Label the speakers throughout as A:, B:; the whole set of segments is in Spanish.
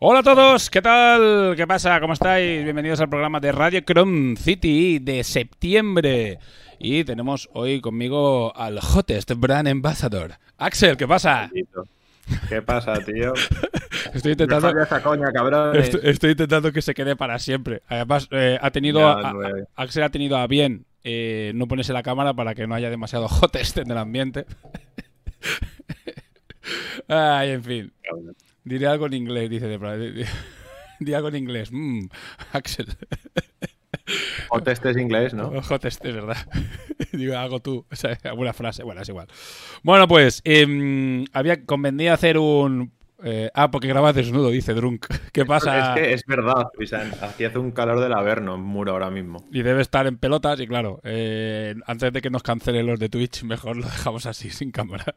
A: Hola a todos, ¿qué tal? ¿Qué pasa? ¿Cómo estáis? Bienvenidos al programa de Radio Chrome City de septiembre. Y tenemos hoy conmigo al hottest brand ambassador. Axel, ¿qué pasa?
B: ¿Qué pasa, tío?
A: Estoy intentando,
B: esa coña, cabrón.
A: estoy, estoy intentando que se quede para siempre. Además, eh, ha tenido a- a-. Axel ha tenido a bien eh, no ponerse la cámara para que no haya demasiado hottest en el ambiente. Ay, en fin. Diré algo en inglés, dice de di- algo en inglés. Mm, Axel.
B: O testes inglés, ¿no?
A: Teste, es verdad. Digo, hago tú. O sea, alguna frase. Bueno, es igual. Bueno, pues, em, había convenido hacer un. eh, ah, porque grabas desnudo, dice Drunk. ¿Qué pasa?
B: Es que es verdad, Pisan. Aquí hace un calor del averno en muro ahora mismo.
A: Y debe estar en pelotas, y claro, eh, antes de que nos cancelen los de Twitch, mejor lo dejamos así, sin cámara.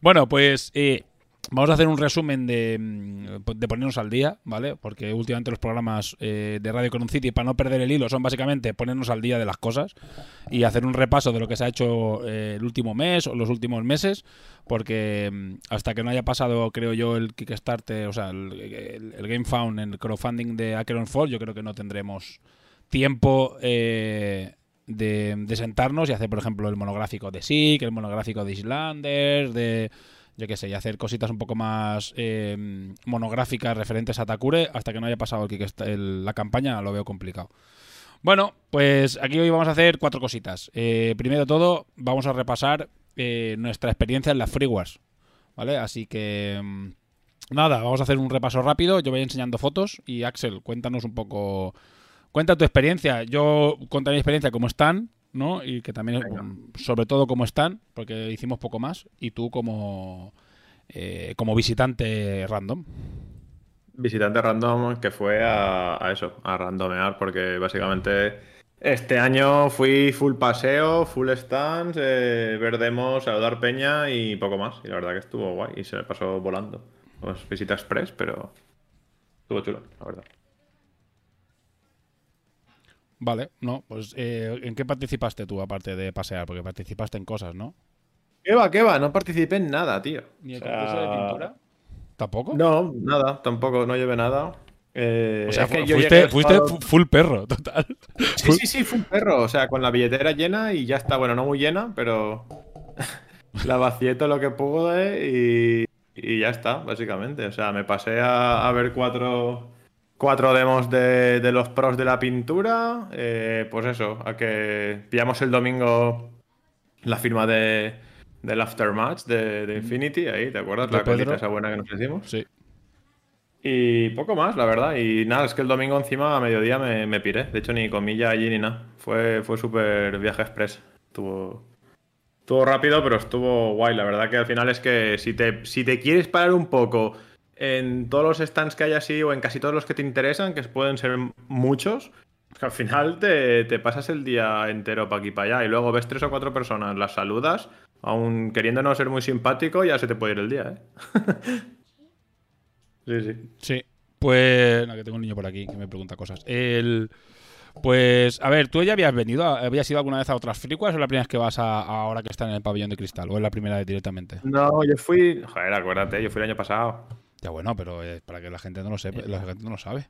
A: Bueno, pues eh, vamos a hacer un resumen de, mm, de ponernos al día, ¿vale? Porque últimamente los programas eh, de Radio Con City, para no perder el hilo, son básicamente ponernos al día de las cosas y hacer un repaso de lo que se ha hecho eh, el último mes o los últimos meses, porque mm, hasta que no haya pasado, creo yo, el Kickstarter, o sea, el, el- el Game Found, el crowdfunding de Acheron Fall, yo creo que no tendremos tiempo eh, de, de sentarnos y hacer, por ejemplo, el monográfico de SIG, el monográfico de Islanders, de yo qué sé, y hacer cositas un poco más eh, monográficas referentes a Takure hasta que no haya pasado el el- la campaña, lo veo complicado. Bueno, pues aquí hoy vamos a hacer cuatro cositas. Eh, primero de todo, vamos a repasar eh, nuestra experiencia en las Free Wars, ¿vale? Así que... mm, Nada, vamos a hacer un repaso rápido. Yo voy enseñando fotos y Axel, cuéntanos un poco Cuenta tu experiencia. Yo contaré mi experiencia como están, ¿no? Y que también,
B: Venga.
A: mm, sobre todo como están, porque hicimos poco más. Y tú como, eh, como visitante random.
B: Visitante random que fue a, a eso, a randomear, porque básicamente este año fui full paseo, full stands, eh, ver demos, saludar peña y poco más. Y la verdad que estuvo guay y se me pasó volando. Pues visita express, pero estuvo chulo, la verdad.
A: Vale, no, pues eh, ¿en qué participaste tú aparte de pasear? Porque participaste en cosas, ¿no?
B: ¿Qué va, qué va? No participé en nada, tío.
A: ¿Ni el
B: O sea,
A: concurso de pintura? ¿Tampoco?
B: No, nada, tampoco, no llevé nada. Eh,
A: o sea,
B: es que
A: fuiste, fuiste full perro, total.
B: Sí, sí, sí, un perro. O sea, con la billetera llena y ya está. Bueno, no muy llena, pero la vacié todo lo que pude y, y ya está, básicamente. O sea, me pasé a, a ver cuatro, cuatro demos de, de los pros de la pintura. eh, pues eso, a que pillamos el domingo la firma de, del Aftermatch de, de Infinity, ahí, ¿te acuerdas? La colita esa buena que nos hicimos.
A: Sí.
B: Y poco más, la verdad. Y nada, es que el domingo encima a mediodía me, me piré. De hecho, ni comilla allí ni nada. Fue, fue súper viaje express. Estuvo, estuvo rápido, pero estuvo guay. La verdad que al final es que si te, si te quieres parar un poco en todos los stands que hay así o en casi todos los que te interesan, que pueden ser muchos, que al final te, te pasas el día entero para aquí para allá y luego ves tres o cuatro personas, las saludas, aún queriendo no ser muy simpático, ya se te puede ir el día, ¿eh? sí, sí.
A: Sí. Pues. No, que tengo un niño por aquí que me pregunta cosas. El. Pues, a ver, ¿tú ya habías venido? ¿Habías ido alguna vez a otras fricuas o es la primera vez que vas a, ahora que están en el pabellón de cristal? ¿O es la primera vez directamente?
B: No, yo fui. Joder, acuérdate, yo fui el año pasado.
A: Ya bueno, pero para que la gente no lo sepa, la gente no lo sabe.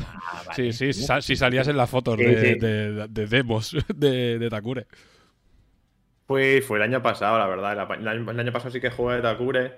B: Ah,
A: Sí, sí, sa- si salías en las fotos
B: Sí,
A: de,
B: sí.
A: de- de demos de, de Takure.
B: Fui, fue el año pasado, la verdad. El, el año, el año pasado sí que jugué de Takure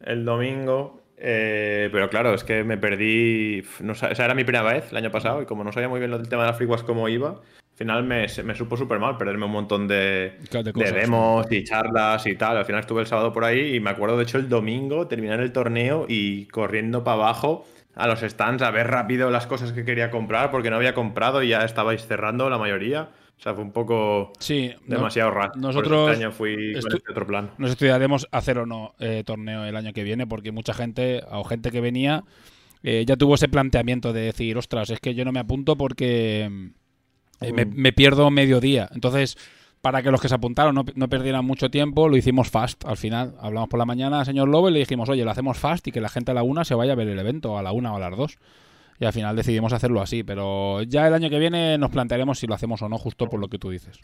B: el domingo. eh, pero claro, es que me perdí. No, sa- esa era mi primera vez el año pasado. Y como no sabía muy bien lo del tema de las friguas cómo iba, final me, supo súper mal perderme un montón de,
A: De
B: de
A: cosas.
B: demos y charlas y tal. Al final estuve el sábado por ahí y me acuerdo, de hecho, el domingo terminar el torneo y corriendo para abajo a los stands a ver rápido las cosas que quería comprar porque no había comprado y ya estabais cerrando la mayoría. O sea, fue un poco
A: Sí, no-
B: demasiado raro. Por eso
A: nosotros
B: este año fui con este otro plan.
A: nos estudiaremos hacer o no eh, torneo el año que viene porque mucha gente o gente que venía eh, ya tuvo ese planteamiento de decir, ostras, es que yo no me apunto porque eh, me, me pierdo medio día. Entonces, para que los que se apuntaron no, no perdieran mucho tiempo, lo hicimos fast al final. Hablamos por la mañana al señor Lobo y le dijimos, oye, lo hacemos fast y que la gente a la una se vaya a ver el evento, a la una o a las dos. Y al final decidimos hacerlo así, pero ya el año que viene nos plantearemos si lo hacemos o no, justo por lo que tú dices.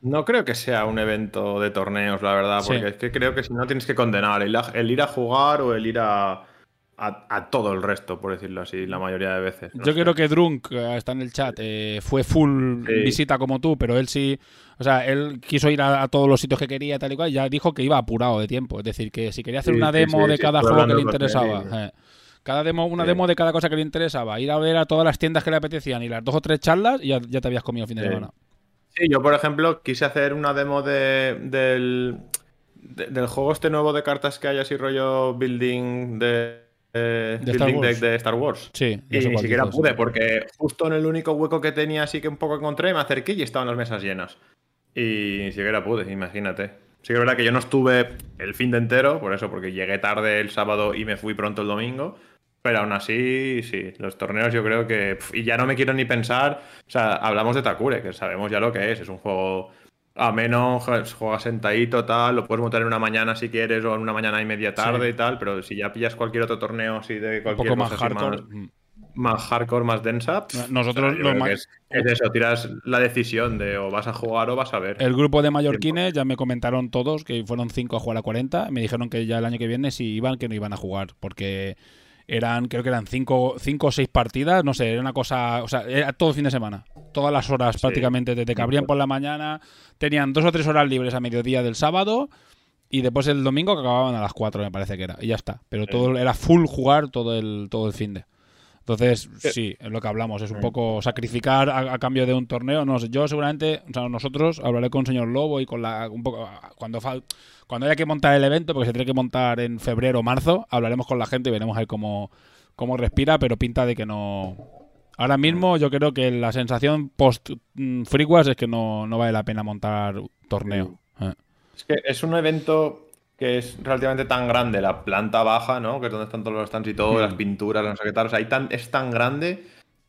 B: No creo que sea un evento de torneos, la verdad,
A: Sí.
B: porque es que creo que si no tienes que condenar el, el ir a jugar o el ir a, a, a todo el resto, por decirlo así, la mayoría de veces. No
A: Yo
B: sé.
A: creo que Drunk, eh, está en el chat, eh, fue full
B: Sí.
A: visita como tú, pero él sí, o sea, él quiso ir a, a todos los sitios que quería, tal y cual, ya dijo que iba apurado de tiempo. Es decir, que si quería hacer
B: Sí,
A: una demo
B: sí,
A: de cada juego que le interesaba, eh, cada demo, una demo de cada cosa que le interesaba, ir a ver a todas las tiendas que le apetecían y las dos o tres charlas y ya, ya te habías comido el fin de semana.
B: Sí, yo por ejemplo quise hacer una demo de, del, de- del juego este nuevo de cartas que hay así rollo building de,
A: De Star
B: building
A: Wars.
B: deck de Star Wars.
A: Sí,
B: Y ni siquiera pude, porque justo en el único hueco que tenía así que un poco encontré, me acerqué y estaban las mesas llenas. Y ni siquiera pude, imagínate. Sí que es verdad que yo no estuve el fin de entero, por eso, porque llegué tarde el sábado y me fui pronto el domingo. Pero aún así, sí, los torneos yo creo que... Y ya no me quiero ni pensar... O sea, hablamos de Takure, que sabemos ya lo que es. Es un juego ameno, juegas juegas sentadito, tal. Lo puedes montar en una mañana si quieres o en una mañana y media tarde
A: Sí.
B: y tal. Pero si ya pillas cualquier otro torneo así de
A: Un
B: cualquier
A: poco más
B: cosa
A: hardcore.
B: más-
A: mm.
B: más hardcore, más densa.
A: Nosotros
B: o sea, es, es eso, tiras la decisión de o vas a jugar o vas a ver.
A: El grupo de mallorquines ya me comentaron todos que fueron 5 a jugar a 40. Me dijeron que ya el año que viene si iban, que no iban a jugar. Porque eran, creo que eran 5 cinco o 6 partidas. No sé, era una cosa. O sea, era todo el fin de semana. Todas las horas
B: Sí.
A: prácticamente. Desde que abrían por la mañana. Tenían dos o tres horas libres a mediodía del sábado. Y después el domingo que acababan a las 4, me parece que era. Y ya está. Pero todo era full jugar todo el, todo el fin de. Entonces, sí, es lo que hablamos, es un poco sacrificar a, a cambio de un torneo. No sé, yo seguramente, o sea, nosotros hablaré con el señor Lobo y con la un poco cuando fal- cuando haya que montar el evento, porque se tiene que montar en febrero o marzo, hablaremos con la gente y veremos ahí cómo, cómo respira, pero pinta de que no. Ahora mismo yo creo que la sensación post mm, Freewas es que no, no vale la pena montar torneo. Eh.
B: Es que es un evento que es relativamente tan grande, la planta baja, ¿no? Que es donde están todos los stands y todo,
A: Mm.
B: las pinturas, no sé qué tal. O sea, tan, es tan grande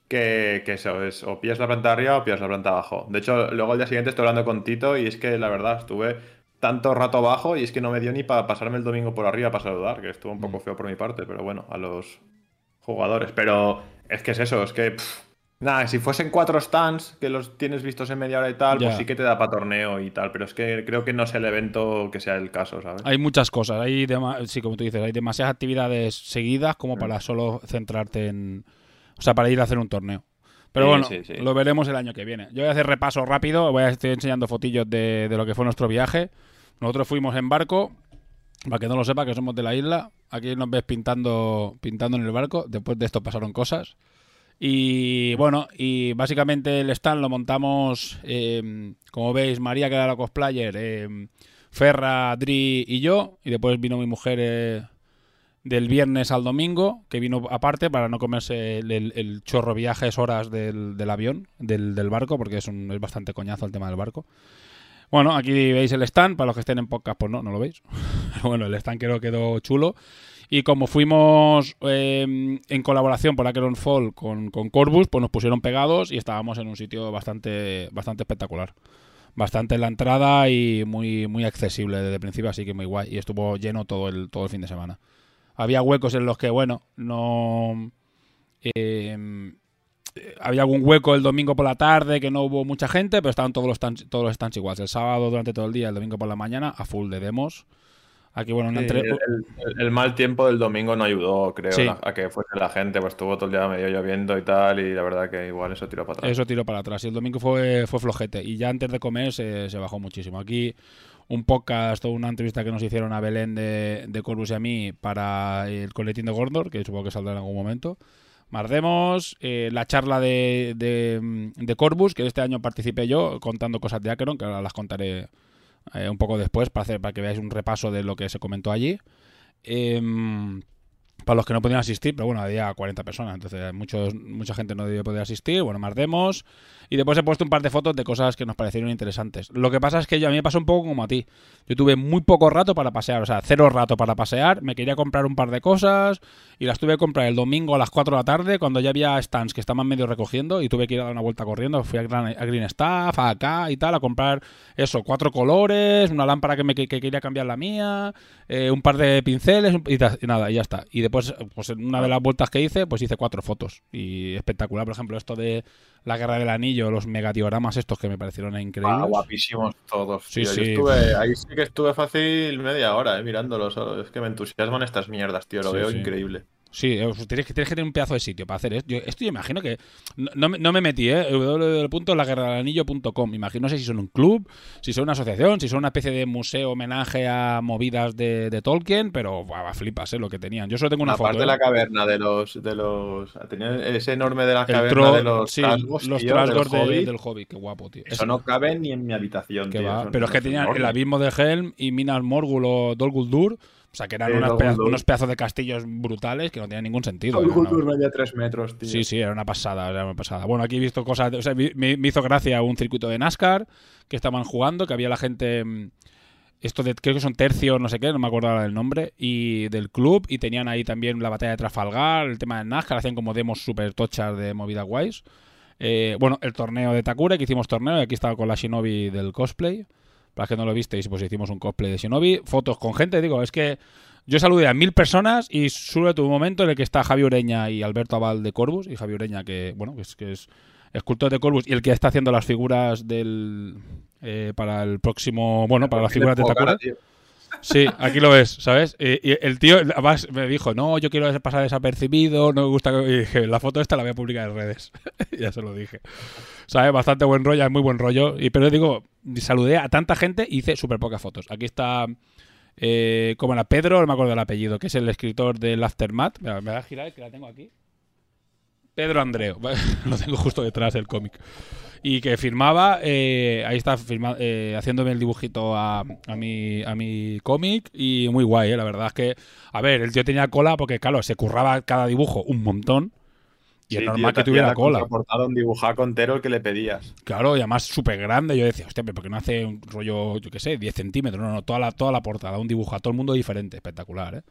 B: que, que eso es, o pillas la planta de arriba o pillas la planta de abajo. De hecho, luego al día siguiente estoy hablando con Tito y es que la verdad estuve tanto rato abajo y es que no me dio ni para pasarme el domingo por arriba para saludar, que estuvo un
A: Mm.
B: poco feo por mi parte, pero bueno, a los jugadores. Pero es que es eso, es que. pff, Nada, si fuesen cuatro stands que los tienes vistos en media hora y tal,
A: Ya.
B: pues sí que te da para torneo y tal. Pero es que creo que no es el evento que sea el caso, ¿sabes?
A: Hay muchas cosas, hay sí, como tú dices, hay demasiadas actividades seguidas como
B: Mm.
A: para solo centrarte en, o sea, para ir a hacer un torneo. Pero
B: Sí,
A: bueno,
B: sí, sí.
A: lo veremos el año que viene. Yo voy a hacer repaso rápido, voy a estar enseñando fotillos de, de lo que fue nuestro viaje. Nosotros fuimos en barco, para que no lo sepa, que somos de la isla. Aquí nos ves pintando, pintando en el barco. Después de esto pasaron cosas. Y bueno, y básicamente el stand lo montamos, eh, como veis, María, que era la cosplayer, eh, Ferra, Dri y yo. Y después vino mi mujer eh, del viernes al domingo, que vino aparte para no comerse el, chorro viajes, horas del, avión, del, barco, porque es, un, es bastante coñazo el tema del barco. Bueno, aquí veis el stand, para los que estén en podcast, pues no, no lo veis. Bueno, el stand creo que quedó chulo. Y como fuimos eh, en colaboración por Acheron Fall con, con Corbus, pues nos pusieron pegados y estábamos en un sitio bastante, bastante espectacular. Bastante en la entrada y muy, muy accesible desde el principio, así que muy guay. Y estuvo lleno todo el, todo el fin de semana. Había huecos en los que, bueno, no. eh, había algún hueco el domingo por la tarde que no hubo mucha gente, pero estaban todos los todos los stands iguales. El sábado durante todo el día, el domingo por la mañana, a full de demos. Aquí, bueno, una
B: Sí,
A: entre...
B: el, el- el mal tiempo del domingo no ayudó, creo,
A: Sí.
B: la- a que fuese la gente, pues estuvo todo el día medio lloviendo y tal, y la verdad que igual eso tiró para atrás.
A: Eso tiró para atrás. Y el domingo fue, fue flojete. Y ya antes de comer se, se bajó muchísimo. Aquí un podcast o una entrevista que nos hicieron a Belén de, de Corbus y a mí para el coletín de Gordor, que supongo que saldrá en algún momento. Mardemos, eh, la charla de, de, de Corbus, que este año participé yo contando cosas de Acheron, que ahora las contaré eh, un poco después para, hacer, para que veáis un repaso de lo que se comentó allí. Em, para los que no podían asistir, pero bueno, había 40 personas, entonces muchos, mucha gente no debió poder asistir. Bueno, más demos. Y después he puesto un par de fotos de cosas que nos parecieron interesantes. Lo que pasa es que yo, a mí me pasó un poco como a ti. Yo tuve muy poco rato para pasear, o sea, cero rato para pasear. Me quería comprar un par de cosas y las tuve que comprar el domingo a las 4 de la tarde cuando ya había stands que estaban medio recogiendo y tuve que ir a dar una vuelta corriendo. Fui a, Gran- Green Staff, a acá y tal, a comprar eso, cuatro colores, una lámpara que me que, que quería cambiar la mía, eh, un par de pinceles y, y nada, y ya está. Y después, pues en una de las vueltas que hice, pues hice cuatro fotos. Y espectacular, por ejemplo, esto de la guerra del anillo, los megadioramas estos que me parecieron increíbles.
B: Ah, guapísimos todos.
A: Sí,
B: tío. Yo
A: sí.
B: estuve, ahí sí que estuve fácil media hora, eh, mirándolo solo. Es que me entusiasman estas mierdas, tío. Lo
A: Sí,
B: veo
A: sí.
B: increíble.
A: Sí, eh, pues tienes que, tienes que tener un pedazo de sitio para hacer esto. Yo, esto yo imagino que. No, no me- no me metí, ¿eh? www.laguerradelanillo.com. Imagino, no sé si son un club, si son una asociación, si son una especie de museo homenaje a movidas de, de Tolkien, pero buah, flipas, ¿eh? Lo que tenían. Yo solo tengo una
B: Aparte
A: foto.
B: de
A: ¿eh?
B: la caverna de los. De los tenía ese enorme de la caverna de los
A: sí,
B: trasgos,
A: los
B: tío,
A: trasgos
B: del
A: de-
B: Hobbit.
A: Qué guapo, tío.
B: Eso no cabe ni en mi habitación,
A: que
B: tío.
A: va. Pero es que tenían el abismo de Helm y Minas Morgul o Dol Guldur. O sea, que eran unas unos pedazos de castillos brutales que no tenían ningún sentido. Una-
B: Guldur medía tres metros, tío.
A: Sí, sí, era una pasada, era una pasada. Bueno, aquí he visto cosas, o sea, me, me hizo gracia un circuito de NASCAR que estaban jugando, que había la gente, mm, esto de, creo que son tercios, no sé qué, no me acuerdo ahora del nombre, y del club, y tenían ahí también la batalla de Trafalgar, el tema de NASCAR, hacían como demos super tochas de movida guays. Eh, bueno, el torneo de Takura, que hicimos torneo, y aquí estaba con la Shinobi del cosplay. Para que no lo visteis, pues hicimos un cosplay de Shinobi. Fotos con gente, digo, es que yo saludé a mil personas y solo tuve un momento en el que está Javi Ureña y Alberto Aval de Corbus. Y Javi Ureña, que, bueno, que es, que es escultor de Corbus y el que está haciendo las figuras del eh, para el próximo, bueno, para las figuras de Takura.
B: cara.
A: Sí, aquí lo ves, ¿sabes? Y, el tío además me dijo, no, yo quiero pasar desapercibido, no me gusta... que-". Y dije, la foto esta la voy a publicar en redes. ya se lo dije. ¿Sabes? Bastante buen rollo, es muy buen rollo. Y, pero digo, saludé a tanta gente y hice súper pocas fotos. Aquí está, eh, como era Pedro, no me acuerdo del apellido, que es el escritor del Aftermath. Me voy a girar, que la tengo aquí. Pedro Andreo, lo tengo justo detrás del cómic. Y que firmaba, eh, ahí está firma- eh, haciéndome el dibujito a, a mi, a mi cómic y muy guay, eh, la verdad es que, a ver, el tío tenía cola porque, claro, se curraba cada dibujo un montón y
B: Sí,
A: es normal que tuviera
B: la
A: cola.
B: un dibujaco entero el que le pedías.
A: Claro, y además súper grande. Yo decía, hostia, pero ¿por qué no hace un rollo, yo qué sé, 10 centímetros? No, no, toda la, toda la portada, un dibujo a todo el mundo diferente, espectacular, ¿eh?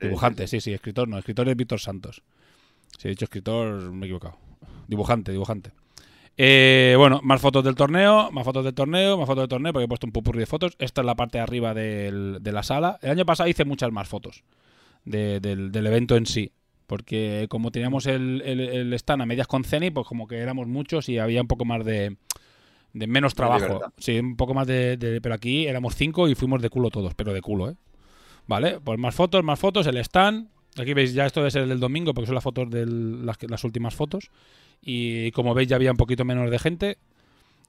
B: Sí,
A: Dibujante, sí, sí, escritor no, escritor es Víctor Santos. Si he dicho escritor, me he equivocado. Dibujante, dibujante. Eh, bueno, más fotos del torneo, más fotos del torneo, más fotos del torneo, porque he puesto un pupurri de fotos. Esta es la parte de arriba del- de la sala. El año pasado hice muchas más fotos de- del, del evento en sí. Porque como teníamos el, el, el stand a medias con Ceni, pues como que éramos muchos y había un poco más de, de menos trabajo. Sí, un poco más de, de- Pero aquí éramos cinco y fuimos de culo todos, pero de culo, ¿eh? Vale, pues más fotos, más fotos, el stand. Aquí veis, ya esto debe ser el del domingo porque son las fotos de las, las últimas fotos. Y como veis, ya había un poquito menos de gente.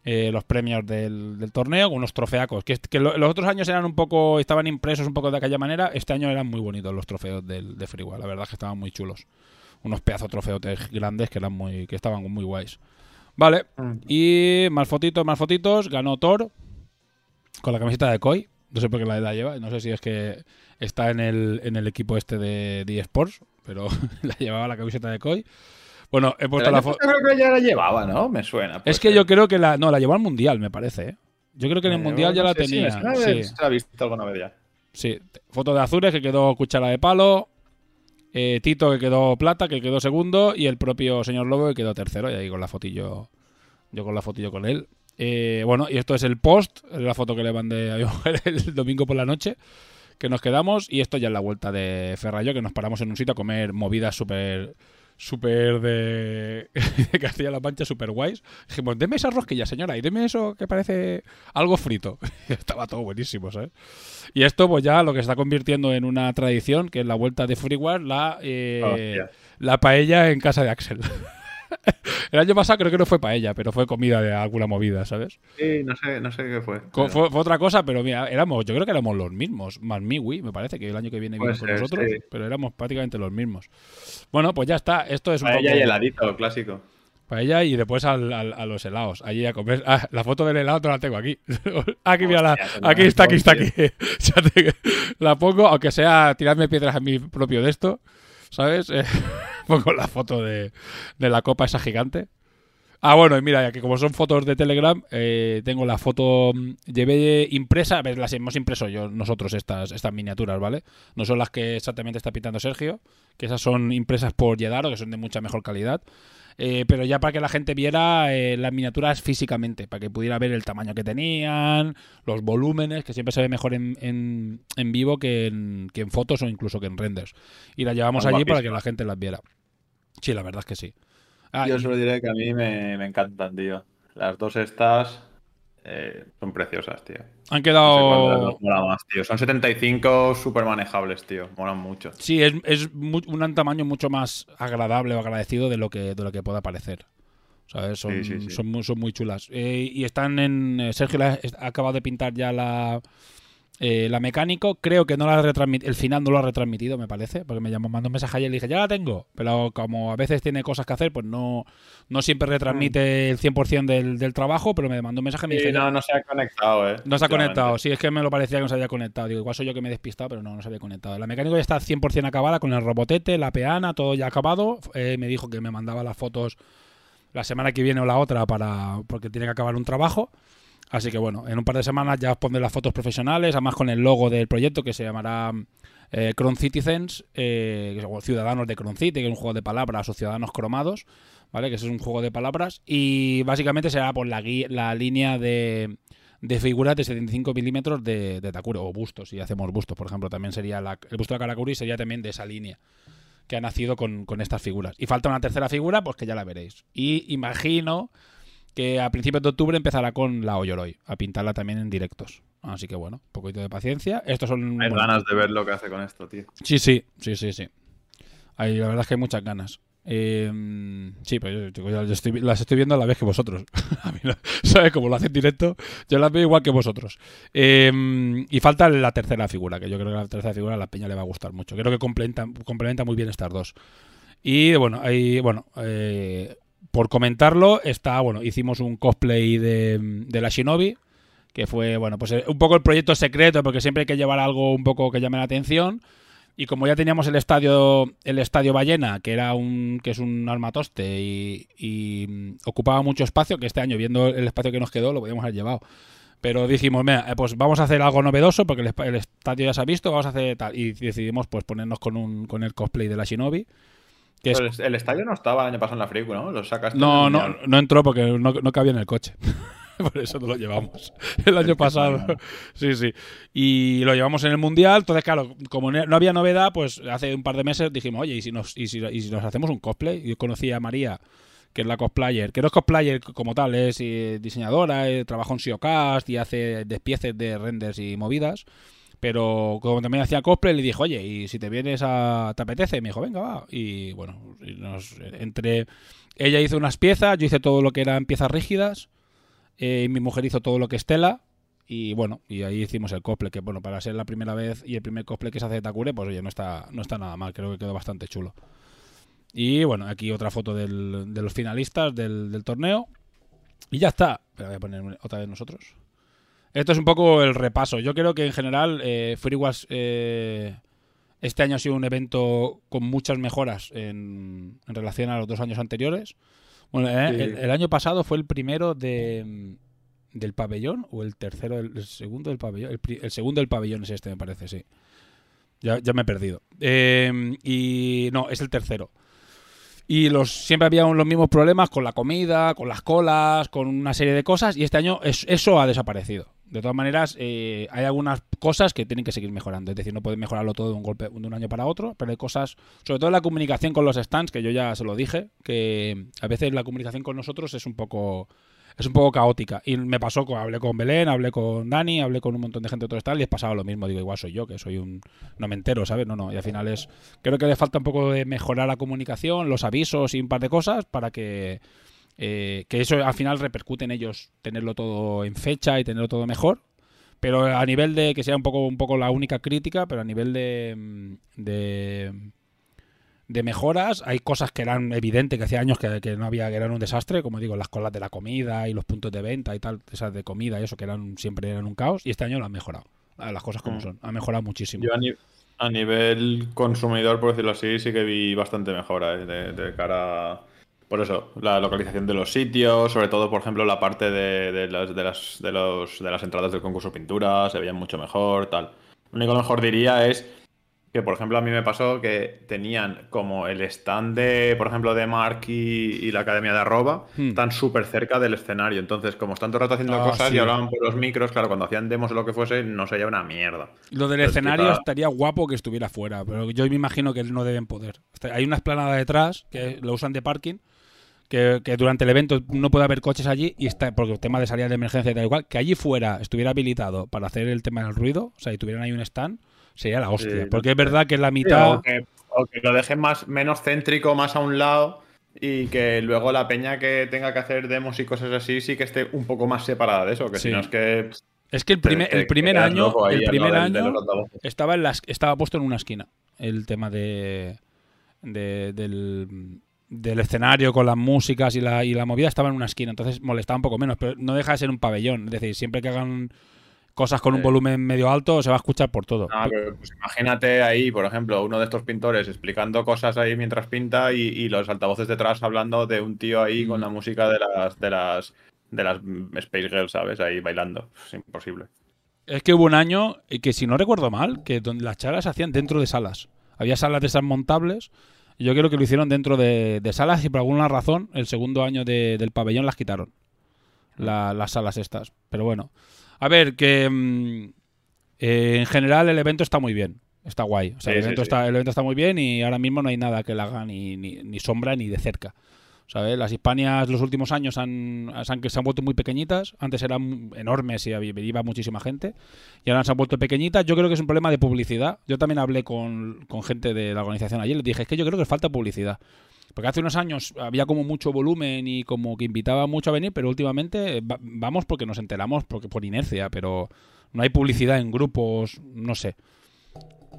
A: Eh, los premios del, del torneo, unos trofeacos. Que, que lo- los otros años eran un poco, estaban impresos un poco de aquella manera. Este año eran muy bonitos los trofeos del, de Freewell. La verdad es que estaban muy chulos. Unos pedazos de trofeos grandes que eran muy, que estaban muy guays. Vale, y más fotitos, más fotitos. Ganó Thor con la camiseta de Koi. No sé por qué la, la lleva. No sé si es que está en el, en el equipo este de, de eSports, pero la llevaba la camiseta de Koi. Bueno, he puesto la foto.
B: creo que ya la llevaba, ¿no? Me suena.
A: Es
B: puede
A: que
B: ser.
A: yo creo que la. No, la llevó al mundial, me parece. ¿eh? Yo creo que en el
B: Eh,
A: mundial ya
B: no
A: la
B: sé, sí,
A: tenía. sí.
B: haber- se la he visto alguna vez ya.
A: Sí, foto de Azures que quedó cuchara de palo, eh, Tito que quedó plata, que quedó segundo, y el propio señor Lobo que quedó tercero, y ahí con la fotillo, yo con la fotillo con él. Eh, bueno, y esto es el post, la foto que le mandé a mi mujer el domingo por la noche, que nos quedamos, y esto ya es la vuelta de Ferrallo, que nos paramos en un sitio a comer movidas súper súper de, de Castilla-La Mancha, súper guays. Dijimos, deme esa rosquilla, señora, y deme eso que parece algo frito. Estaba todo buenísimo, ¿sabes? Y esto, pues ya lo que se está convirtiendo en una tradición, que es la vuelta de Freeware, la, eh, la paella en casa de Axel. El año pasado creo que no fue paella, pero fue comida de alguna movida, ¿sabes?
B: Sí, no sé, no sé qué fue. Pero-
A: Fue, fue otra cosa, pero mira, éramos, yo creo que éramos los mismos. Más Miwi, me parece que el año que viene vino con nosotros,
B: sí.
A: pero éramos prácticamente los mismos. Bueno, pues ya está. Esto es un
B: Paella
A: poco
B: y heladito, clásico.
A: paella y después al- al- a los helados. Allí a comer. Ah, la foto del helado te la tengo aquí. aquí, mira, la-
B: no
A: aquí
B: es
A: está, aquí está, aquí.
B: hostia.
A: Ya te- la pongo, aunque sea tirarme piedras a mi propio de esto, ¿sabes? Pongo la foto de, de la copa esa gigante. Ah, bueno, y mira, ya que como son fotos de Telegram, eh, tengo la foto. mm, Llevé impresa, a ver, las hemos impreso yo, nosotros, estas, estas miniaturas, ¿vale? No son las que exactamente está pintando Sergio, que esas son impresas por Yedaro, que son de mucha mejor calidad. Eh, pero ya para que la gente viera eh, las miniaturas físicamente, para que pudiera ver el tamaño que tenían, los volúmenes, que siempre se ve mejor en, en- en vivo que en, que en fotos o incluso que en renders. Y las llevamos allí para que la gente las viera. Sí, la verdad es que sí. Ah,
B: Yo
A: y-
B: solo diré que a mí me, me encantan, tío. Las dos estas eh, son preciosas, tío.
A: han
B: No sé
A: quedado...
B: mola más, tío. Son 75 súper manejables, tío. Molan mucho.
A: Sí, es, es un tamaño mucho más agradable o agradecido de lo que, de lo que pueda parecer. ¿Sabes? Son,
B: Sí, sí, sí.
A: son, muy, son muy chulas. Eh, y están en. eh, Sergio ha acabado de pintar ya la. Eh, la mecánico, creo que no la ha retransmitido, el final no lo ha retransmitido, me parece, porque me llamó, mandó un mensaje ayer y le dije, ya la tengo, pero como a veces tiene cosas que hacer, pues no, no siempre retransmite el 100% del, del trabajo, pero me mandó un mensaje y me
B: Sí,
A: dice,
B: no, no se ha conectado, eh.
A: no se ha conectado, sí, es que me lo parecía que no se había conectado. Digo, igual soy yo que me he despistado, pero no, no se había conectado. La mecánica ya está 100% acabada con el robotete, la peana, todo ya acabado. Eh, me dijo que me mandaba las fotos la semana que viene o la otra para porque tiene que acabar un trabajo. Así que bueno, en un par de semanas ya os pondré las fotos profesionales, además con el logo del proyecto que se llamará eh, Cron Citizens, eh, que son Ciudadanos de Cron City, que es un juego de palabras o Ciudadanos Cromados, ¿vale? Que ese es un juego de palabras. Y básicamente será por la, gui- la línea de, de figuras de 75 milímetros de, de Takuro, o bustos, si hacemos bustos, por ejemplo, también sería la- el busto de Karakuri sería también de esa línea que ha nacido con, con estas figuras. Y falta una tercera figura, pues que ya la veréis. Y imagino que a principios de octubre empezará con la Oyoroi, a pintarla también en directos. Así que bueno, un poquito de paciencia. Estos son...
B: Hay
A: bueno,
B: ganas de ver lo que hace con esto, tío.
A: Sí, sí, sí, sí, sí. Hay, la verdad es que hay muchas ganas. Eh, sí, pues yo, yo- yo estoy- las estoy viendo a la vez que vosotros. a mí, no- ¿sabes? Como lo hacen directo, yo las veo igual que vosotros. Eh, y falta la tercera figura, que yo creo que la tercera figura a la peña le va a gustar mucho. Creo que complementa, complementa muy bien estas dos. Y bueno, ahí, bueno, eh, por comentarlo, está, bueno, hicimos un cosplay de, de la Shinobi, que fue, bueno, pues eh, un poco el proyecto secreto, porque siempre hay que llevar algo un poco que llame la atención. Y como ya teníamos el estadio, el estadio Ballena, que era un, que es un armatoste y, y, mm, ocupaba mucho espacio, que este año, viendo el espacio que nos quedó, lo podíamos haber llevado. Pero dijimos, mira, eh, pues vamos a hacer algo novedoso, porque el, el estadio ya se ha visto, vamos a hacer tal. Y decidimos pues ponernos con un, con el cosplay de la Shinobi. Que es,
B: Pero el, el estadio no estaba el año pasado en la Friku, ¿no? Lo sacaste.
A: no, no, no entró porque no, no cabía en el coche. Por eso no lo llevamos. El año pasado. Sí, sí. Y lo llevamos en el Mundial. Entonces, claro, como no había novedad, pues hace un par de meses dijimos, oye, ¿y si nos, y si, y si nos hacemos un cosplay? Yo conocí a María, que es la cosplayer, que no es cosplayer como tal, es eh, diseñadora, eh, trabaja en Siocast y hace despieces de renders y movidas. Pero como también hacía cosplay, le dije, oye, ¿y si te vienes a... te apetece? Me dijo, venga, va. Y bueno, y nos, entre... Ella hizo unas piezas, yo hice todo lo que eran piezas rígidas, eh, y mi mujer hizo todo lo que es tela, y bueno, y ahí hicimos el cosplay, que bueno, para ser la primera vez y el primer cosplay que se hace de Takure, pues oye, no está, no está nada mal, creo que quedó bastante chulo. Y bueno, aquí otra foto del- de los finalistas del, del torneo. Y ya está. Pero voy a poner otra vez nosotros. Esto es un poco el repaso. Yo creo que en general eh, Free Was, eh, este año ha sido un evento con muchas mejoras en, en relación a los dos años anteriores. Bueno, eh,
B: Sí.
A: el, el año pasado fue el primero de, del pabellón o el tercero, el segundo del pabellón. El, segundo del pabellón es este, me parece, sí. Ya, ya me he perdido. Eh, y no, es el tercero. Y los, siempre había los mismos problemas con la comida, con las colas, con una serie de cosas. Y este año es- eso ha desaparecido. De todas maneras, eh, hay algunas cosas que tienen que seguir mejorando. Es decir, no pueden mejorarlo todo de un golpe de un año para otro, pero hay cosas, sobre todo la comunicación con los stands, que yo ya se lo dije, que a veces la comunicación con nosotros es un poco es un poco caótica. Y me pasó, hablé con Belén, hablé con Dani, hablé con un montón de gente de tal, y les pasaba lo mismo. Digo, igual soy yo, que soy un... No me entero, ¿sabes? No, no. Y al final es... Creo que le falta un poco de mejorar la comunicación, los avisos y un par de cosas para que... eh, que eso al final repercute en ellos tenerlo todo en fecha y tenerlo todo mejor. Pero a nivel de que sea un poco, un poco la única crítica, pero a nivel de, mm, de, de mejoras, hay cosas que eran evidentes, que hacía años que, que no había, que eran un desastre, como digo, las colas de la comida y los puntos de venta y tal, esas de comida y eso, que eran siempre eran un caos, y este año lo han mejorado. Las cosas como
B: Mm.
A: son, ha mejorado muchísimo.
B: Yo a, ni- a nivel consumidor, por decirlo así, sí que vi bastante mejora eh, de, de cara a, Por eso, la localización de los sitios, sobre todo, por ejemplo, la parte de, de las, de, las, de, los, de las entradas del concurso pintura, se veían mucho mejor, tal. Lo único que mejor diría es que, por ejemplo, a mí me pasó que tenían como el stand de, por ejemplo, de Mark y, y la Academia de Arroba,
A: Hmm.
B: tan súper cerca del escenario. Entonces, como están todo el rato haciendo
A: Ah,
B: cosas
A: sí.
B: y hablaban por los micros, claro, cuando hacían demos o lo que fuese, no se oía una mierda.
A: Lo del escenario
B: quizá-
A: estaría guapo que estuviera fuera, pero yo me imagino que no deben poder. Hay una esplanada detrás que lo usan de parking, que, que durante el evento no puede haber coches allí y está porque el tema de salida de emergencia y tal igual, que allí fuera estuviera habilitado para hacer el tema del ruido, o sea, y tuvieran ahí un stand, sería la hostia.
B: Sí,
A: porque es verdad que la mitad...
B: O que, o que lo dejen más, menos céntrico, más a un lado. Y que luego la peña que tenga que hacer demos y cosas así sí que esté un poco más separada de eso. Que
A: Sí.
B: si no es que.
A: Es que el primer, el primer año, el primer año estaba en las, estaba puesto en una esquina el tema de, de- del, del escenario con las músicas y la, y la movida estaba en una esquina, entonces molestaba un poco menos, pero no deja de ser un pabellón, es decir, siempre que hagan cosas con un
B: Sí.
A: volumen medio alto se va a escuchar por todo.
B: Pero, pues imagínate ahí, por ejemplo, uno de estos pintores explicando cosas ahí mientras pinta y, y los altavoces detrás hablando de un tío ahí con
A: Mm.
B: la música de las de las de las Space Girls, ¿sabes? Ahí bailando. Es imposible.
A: Es que hubo un año, y que si no recuerdo mal, que donde las charlas se hacían dentro de salas. Había salas de esas montables. Yo creo que lo hicieron dentro de, de salas y por alguna razón el segundo año de- del pabellón las quitaron. La- las salas estas. Pero bueno. A ver, que mm, eh, en general el evento está muy bien. Está guay. O sea,
B: Sí,
A: el, evento
B: sí.
A: Está, el evento está muy bien y ahora mismo no hay nada que le haga ni, ni, ni sombra ni de cerca. ¿Sabes? Las Hispanias los últimos años han, se, han, se han vuelto muy pequeñitas. Antes eran enormes y iba muchísima gente. Y ahora se han vuelto pequeñitas. Yo creo que es un problema de publicidad. Yo también hablé con, gente de la organización ayer. Les dije, es que yo creo que falta publicidad. Porque hace unos años había como mucho volumen y como que invitaba mucho a venir, pero últimamente eh, va- vamos porque nos enteramos porque por inercia, pero no hay publicidad en grupos, no sé.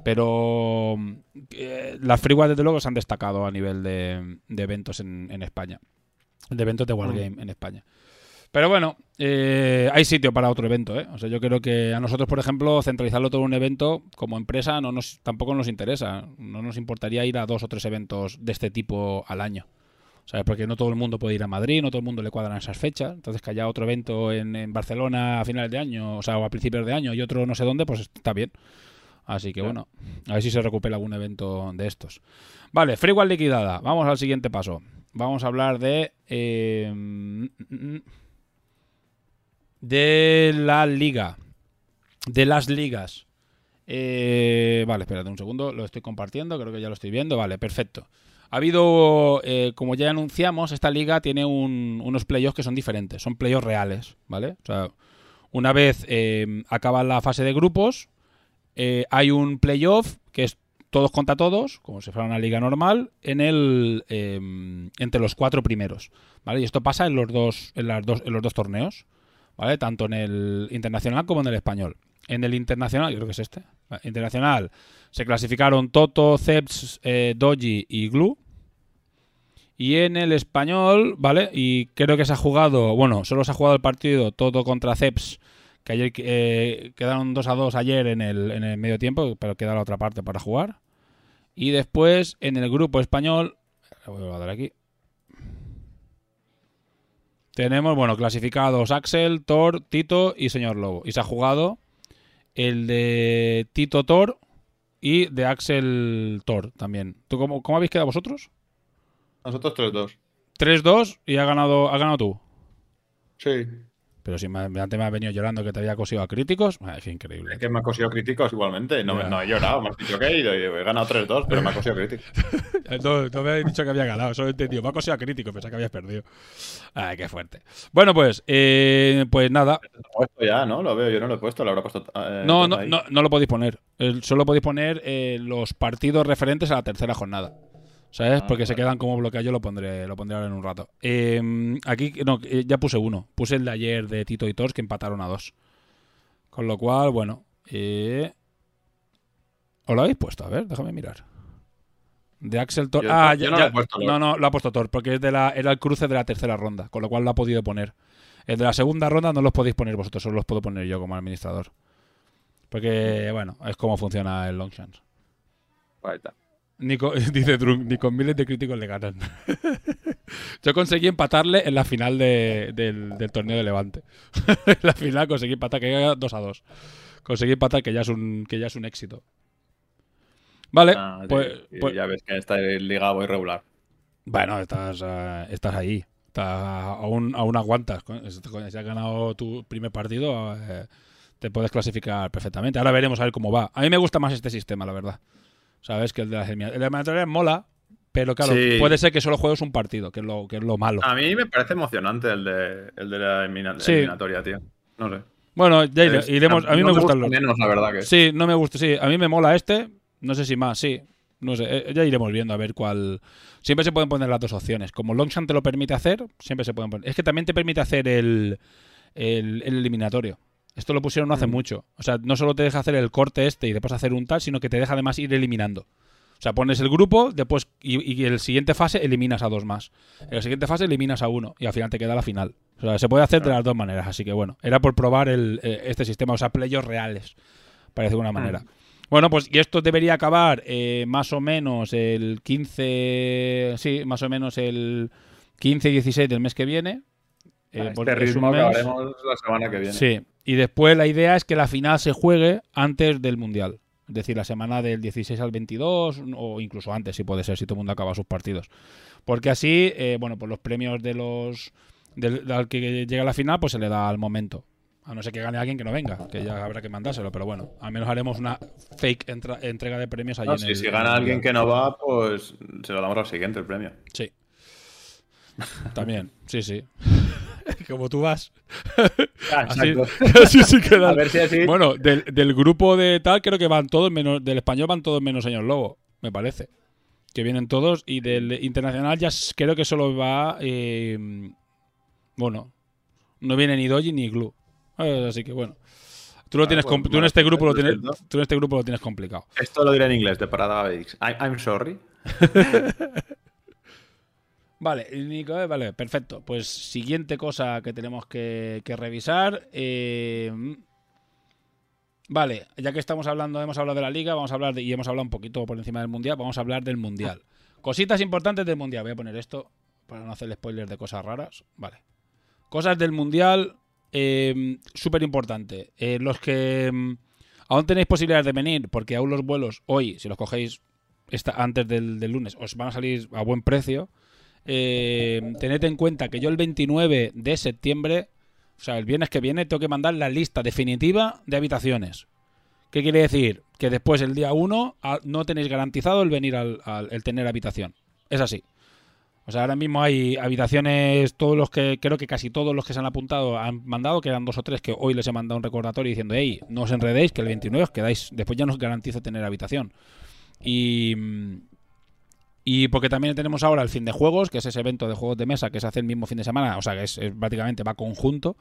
A: Pero eh, las freeways desde luego se han destacado a nivel de, de eventos en, en España. De eventos de Wargame en España. Pero bueno, eh, hay sitio para otro evento, ¿eh? O sea, yo creo que a nosotros, por ejemplo, centralizarlo todo en un evento como empresa no nos, tampoco nos interesa. No nos importaría ir a dos o tres eventos de este tipo al año. ¿Sabes? Porque no todo el mundo puede ir a Madrid, no todo el mundo le cuadran esas fechas. Entonces, que haya otro evento en, en Barcelona a finales de año, o sea, o a principios de año y otro no sé dónde, pues está bien. Así que bueno, a ver si se recupera algún evento de estos. Vale, Freewall liquidada. Vamos al siguiente paso. Vamos a hablar de. eh, de la liga. De las ligas. Eh, vale, espérate un segundo. Lo estoy compartiendo. Creo que ya lo estoy viendo. Vale, perfecto. Ha habido, eh, como ya anunciamos, esta liga tiene un- unos playoffs que son diferentes. Son playoffs reales, ¿vale? O sea, una vez eh, acaba la fase de grupos, eh, hay un playoff que es todos contra todos, como si fuera una liga normal, en el eh, entre los cuatro primeros, ¿vale? Y esto pasa en los dos en los dos torneos, ¿vale? Tanto en el internacional como en el español. En el internacional, creo que es este, internacional se clasificaron Toto, Ceps, eh, y Glue. Y en el español, ¿vale? Y creo que se ha jugado, bueno, solo se ha jugado el partido Toto contra Ceps, que ayer eh, quedaron 2 a 2 ayer en el, en el medio tiempo, pero queda la otra parte para jugar. Y después en el grupo español, le voy a dar aquí. Tenemos, bueno, clasificados Axel, Thor, Tito y Señor Lobo. Y se ha jugado el de Tito Thor y de Axel Thor también. ¿Tú cómo, cómo habéis quedado vosotros?
B: Nosotros 3-2.
A: 3-2 y ha ganado, ha ganado tú.
B: Sí.
A: Pero si me, antes me ha venido llorando que te había cosido a críticos, ah, es increíble.
B: Es que me ha cosido críticos igualmente. No, no he llorado, me has dicho que he ido y he ganado 3-2, pero me ha cosido críticos.
A: No, no me habéis dicho que había ganado, solo he entendido. Me ha cosido a crítico, pensaba que habías perdido. Ay, qué fuerte. Bueno, pues, eh, pues nada.
B: Lo he puesto ya, ¿no? Lo veo, yo no lo he puesto, lo habrá puesto. eh,
A: No, no, no, no lo podéis poner. Solo podéis poner eh, los partidos referentes a la tercera jornada. ¿Sabes?
B: Ah,
A: Porque se quedan como bloqueados. Yo lo pondré, lo pondré ahora en un rato. Eh, aquí, no, eh, ya puse uno. Puse el de ayer de Tito y Tors que empataron a dos. Con lo cual, bueno. Eh... ¿Os lo habéis puesto? A ver, déjame mirar. De Axel Thor.
B: Yo-
A: ah,
B: yo
A: ya,
B: no lo he puesto,
A: No, no, lo ha puesto Thor, porque es de la, era el cruce de la tercera ronda, con lo cual lo ha podido poner. El de la segunda ronda no los podéis poner vosotros, solo los puedo poner yo como administrador. Porque, bueno, es como funciona el Longchamps.
B: Ahí está.
A: Ni con, dice Drunk, ni con miles de críticos le ganan. Yo conseguí empatarle en la final de- del, del torneo de Levante. en la final conseguí empatar, que era 2 a 2. Conseguí empatar, que ya es un, que ya es un éxito. Vale,
B: Ah,
A: pues, pues-
B: ya ves que está ligado irregular.
A: bueno, estás, eh, estás ahí. Estás, aún, aún aguantas. Si has ganado tu primer partido, eh, te puedes clasificar perfectamente. Ahora veremos a ver cómo va. A mí me gusta más este sistema, la verdad. ¿Sabes? Que el de las eliminatorias mola, pero claro,
B: Sí.
A: puede ser que solo juegues un partido, que es lo, que es lo malo.
B: A mí me parece emocionante el de, el de la elimina-
A: Sí.
B: eliminatoria, tío. No sé.
A: Bueno, ya
B: Es-
A: iremos. A mí
B: no
A: me gustan
B: gusta
A: los.
B: menos, la verdad que.
A: Sí, no me gusta. Sí, a mí me mola este. No sé si más, sí. No sé, eh, ya iremos viendo a ver cuál. Siempre se pueden poner las dos opciones. Como Longshan te lo permite hacer, siempre se pueden poner. Es que también te permite hacer el, el, el eliminatorio. Esto lo pusieron no hace
B: Mm.
A: mucho. O sea, no solo te deja hacer el corte este y después hacer un tal, sino que te deja además ir eliminando. O sea, pones el grupo, después y, y en la siguiente fase eliminas a dos más. En la siguiente fase eliminas a uno y al final te queda la final. O sea, se puede hacer de las dos maneras. Así que bueno, era por probar el, eh, este sistema, o sea, playos reales, de alguna manera. Bueno, pues y esto debería acabar eh, más o menos el 15, sí, más o menos el 15 y 16 del mes que viene. Eh,
B: este ritmo
A: mes.
B: acabaremos la semana que viene.
A: Sí, y después la idea es que la final se juegue antes del Mundial. Es decir, la semana del 16 al 22 o incluso antes, si puede ser, si todo el mundo acaba sus partidos. Porque así, eh, bueno, pues los premios de los del, al que llega a la final, pues se le da al momento. A no ser que gane alguien que no venga, que ya habrá que mandárselo, pero bueno, al menos haremos una fake entra- entrega de premios allí
B: No,
A: en
B: si,
A: el-
B: si gana alguien que no va, pues se lo damos al siguiente el premio.
A: Sí. También, sí, sí. Como tú vas. Así, así sí que da-
B: A ver si así.
A: Bueno, del, del grupo de tal, creo que van todos menos. Del español van todos menos señor Lobo, me parece. Que vienen todos. Y del internacional ya creo que solo va. eh, bueno, no viene ni Doji ni Glue. Eh, así que bueno. Tú lo
B: Ah,
A: tienes tú en este grupo lo tienes tú en este grupo lo tienes complicado.
B: Esto lo diré en inglés de Parada I'm sorry.
A: Vale, Nico, eh, vale, perfecto. Pues siguiente cosa que tenemos que, que revisar. eh, vale, ya que estamos hablando, hemos hablado de la liga, vamos a hablar de- y hemos hablado un poquito por encima del mundial, vamos a hablar del mundial. Cositas importantes del mundial. Voy a poner esto para no hacer spoilers de cosas raras. Vale. Cosas del mundial, eh, súper importante. Eh, los que mm, aún tenéis posibilidades de venir, porque aún los vuelos hoy, si los cogéis esta, antes del, del lunes, os van a salir a buen precio. Eh, tened en cuenta que yo el 29 de septiembre, o sea, el viernes que viene, tengo que mandar la lista definitiva de habitaciones. ¿Qué quiere decir? Que después, el día 1, a- no tenéis garantizado el venir al, el tener habitación. Es así. O sea, ahora mismo hay habitaciones, todos los que, creo que casi todos los que se han apuntado han mandado, quedan dos o tres que hoy les he mandado un recordatorio diciendo, hey, no os enredéis, que el 29 os quedáis, después ya no os garantizo tener habitación. Y, mm, y porque también tenemos ahora el fin de juegos, que es ese evento de juegos de mesa que se hace el mismo fin de semana, o sea que es, prácticamente va conjunto.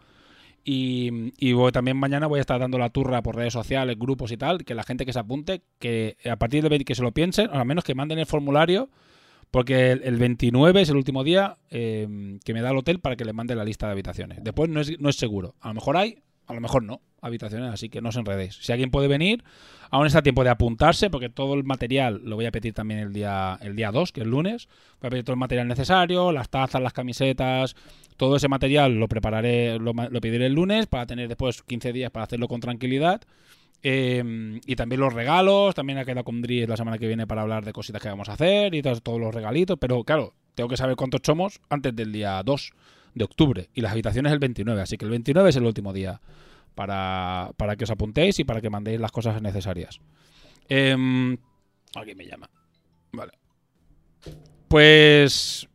A: Y, voy- también mañana voy a estar dando la turra por redes sociales, grupos y tal, que la gente que se apunte, que a partir de que se lo piensen, o al menos que manden el formulario, porque el, el 29 es el último día eh, que me da el hotel para que le mande la lista de habitaciones. Después no es, no es seguro. A lo mejor hay, a lo mejor no, habitaciones, así que no os enredéis. Si alguien puede venir, aún está tiempo de apuntarse, porque todo el material lo voy a pedir también el día, el día 2, que es el lunes. Voy a pedir todo el material necesario, las tazas, las camisetas, todo ese material lo prepararé, lo, lo pediré el lunes para tener después 15 días para hacerlo con tranquilidad. Eh, y también los regalos, también ha quedado con Dries la semana que viene para hablar de cositas que vamos a hacer y todos, los regalitos, pero claro, tengo que saber cuántos somos antes del día 2 de octubre y las habitaciones el 29, así que el 29 es el último día para, para que os apuntéis y para que mandéis las cosas necesarias. Eh, alguien me llama. Vale. Pues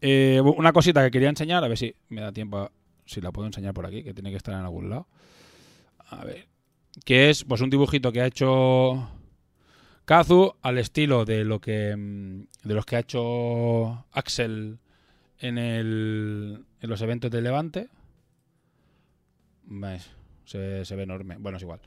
A: eh, una cosita que quería enseñar, a ver si me da tiempo, a- si la puedo enseñar por aquí, que tiene que estar en algún lado. A ver. Que es pues un dibujito que ha hecho Kazu al estilo de lo que mm, de los que ha hecho Axel en el en los eventos de Levante. Ves, Se, se ve enorme. Bueno, es igual.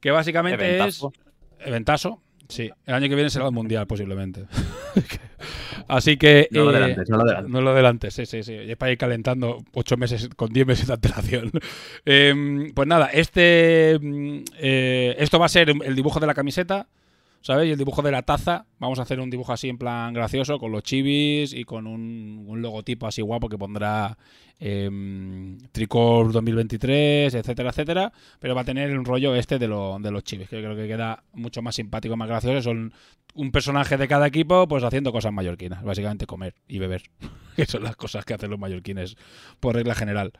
A: Que básicamente
B: Eventazo.
A: es eventazo. Sí, el año que viene será el mundial posiblemente. Así que
B: No lo
A: eh,
B: adelantes, no lo adelantes.
A: no lo adelantes, sí, sí, sí. Y es para ir calentando ocho meses, con 10 meses de antelación. Em, pues nada, este mm, eh, esto va a ser el dibujo de la camiseta, ¿sabes? Y el dibujo de la taza. Vamos a hacer un dibujo así en plan gracioso, con los chivis y con un, logotipo así guapo que pondrá em, Tricor 2023, etcétera, etcétera. Pero va a tener un rollo este de, lo- de los chivis, que creo que queda mucho más simpático, más gracioso. Son un personaje de cada equipo, pues haciendo cosas mallorquinas, básicamente comer y beber. que son las cosas que hacen los mallorquines por regla general.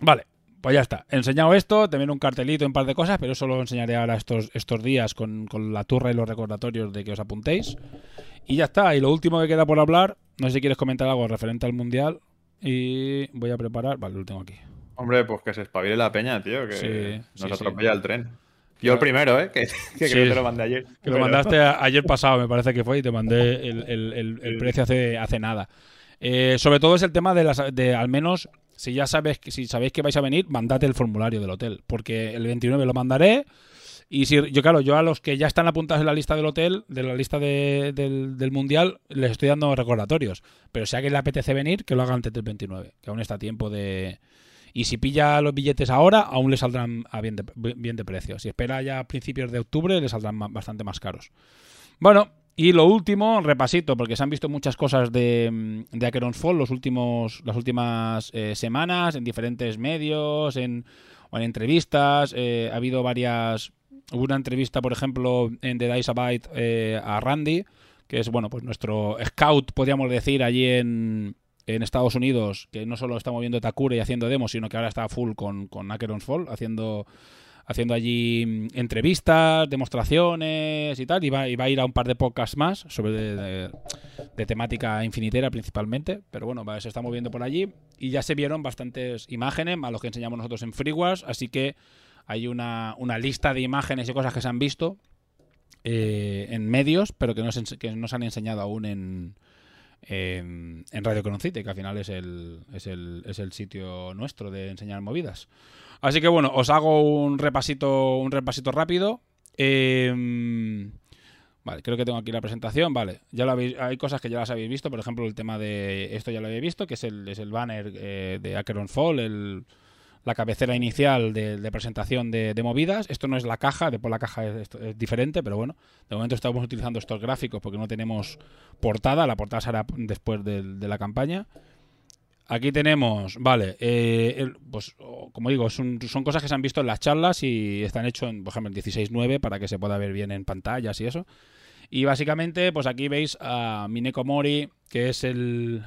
A: Vale, pues ya está. He enseñado esto, también un cartelito, un par de cosas, pero eso lo enseñaré ahora estos, estos días con, con la turra y los recordatorios de que os apuntéis. Y ya está. Y lo último que queda por hablar, no sé si quieres comentar algo referente al Mundial. Y voy a preparar. Vale, lo tengo aquí.
B: Hombre, pues que se espabile la peña, tío, que
A: Sí,
B: nos
A: sí, sí.
B: atropella el tren. Yo el primero, ¿eh? Que, que
A: Sí.
B: creo que te lo mandé ayer.
A: Que lo mandaste a- ayer pasado, me parece que fue, y te mandé el, el- el- el precio hace, hace nada. Eh, sobre todo es el tema de las de al menos si ya sabes que si sabéis que vais a venir, mandate el formulario del hotel, porque el 29 lo mandaré y si yo claro, yo a los que ya están apuntados en la lista del hotel, de la lista de- del, del mundial, les estoy dando recordatorios, pero si a alguien le apetece venir, que lo haga antes del 29, que aún está a tiempo de y si pilla los billetes ahora, aún le saldrán a bien de, bien de precio. Si espera ya a principios de octubre, le saldrán bastante más caros. Bueno, y lo último, repasito, porque se han visto muchas cosas de, mm, de Acheron's Fall los últimos, las últimas eh, semanas, en diferentes medios, en, en entrevistas. eh, ha habido varias. Hubo una entrevista, por ejemplo, en The Dice Byte eh, a Randy, que es bueno, pues nuestro scout, podríamos decir, allí en, en Estados Unidos, que no solo está moviendo Takure y haciendo demos, sino que ahora está full con, con Acheron's Fall, haciendo haciendo allí mm, entrevistas, demostraciones y tal, y va, y va a ir a un par de podcasts más sobre de, temática infinitera principalmente, pero bueno, va- se está moviendo por allí y ya se vieron bastantes imágenes a los que enseñamos nosotros en FreeWars, así que hay una, una lista de imágenes y cosas que se han visto eh, en medios, pero que no, se, han enseñado aún en, en, Radio Conocite, que al final es el, es, el, es el sitio nuestro de enseñar movidas. Así que bueno, os hago un repasito, un repasito rápido. Eh, vale, creo que tengo aquí la presentación. Vale, ya lo habéis, hay cosas que ya las habéis visto. Por ejemplo, el tema de esto ya lo habéis visto, que es el, banner eh, de Acheron Fall, el, la cabecera inicial de, presentación de, movidas. Esto no es la caja, después la caja es, diferente, pero bueno, de momento estamos utilizando estos gráficos porque no tenemos portada. La portada será después de, la campaña. Aquí tenemos, vale, eh, el- pues como digo, son, son cosas que se han visto en las charlas y están hechos en, por ejemplo, en 16.9 para que se pueda ver bien en pantallas y eso. Y básicamente, pues aquí veis a Mineko Mori, que es el,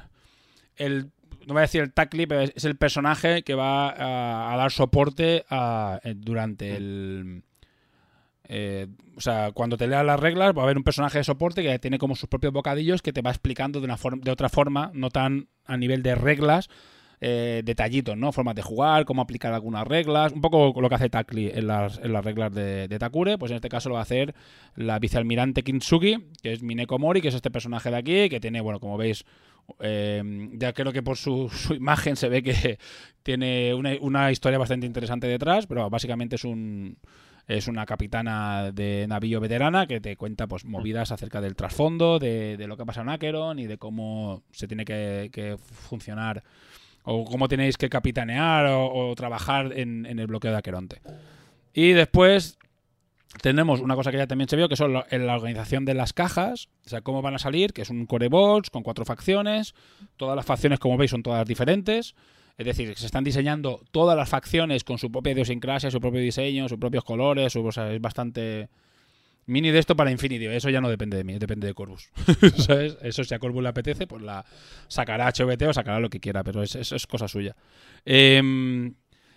A: el no voy a decir el tackle, pero es, el personaje que va a, a dar soporte a- eh, durante el... eh, o sea, cuando te leas las reglas va a haber un personaje de soporte que tiene como sus propios bocadillos que te va explicando de, una forma, de otra forma, no tan a nivel de reglas, eh, detallitos, ¿no? Formas de jugar, cómo aplicar algunas reglas, un poco lo que hace Takli en las, reglas de, Takure, pues en este caso lo va a hacer la vicealmirante Kintsugi, que es Mineko Mori, que es este personaje de aquí, que tiene, bueno, como veis, eh, ya creo que por su, imagen se ve que tiene una historia bastante interesante detrás, pero básicamente es un es una capitana de navío veterana que te cuenta pues movidas acerca del trasfondo, de, de lo que ha pasado en Acheron y de cómo se tiene que, que funcionar o cómo tenéis que capitanear o, trabajar en, el bloqueo de Aqueronte. Y después tenemos una cosa que ya también se vio, que son la, la organización de las cajas, o sea, cómo van a salir, que es un core box con cuatro facciones, todas las facciones, como veis, son todas diferentes. Es decir, se están diseñando todas las facciones con su propia idiosincrasia, su propio diseño, sus propios colores, o sea, es bastante Mini de esto para Infinity, eso ya no depende de mí, depende de Corvus. Eso si a Corvus le apetece, pues la sacará HVT o sacará lo que quiera, pero eso es, cosa suya. Em,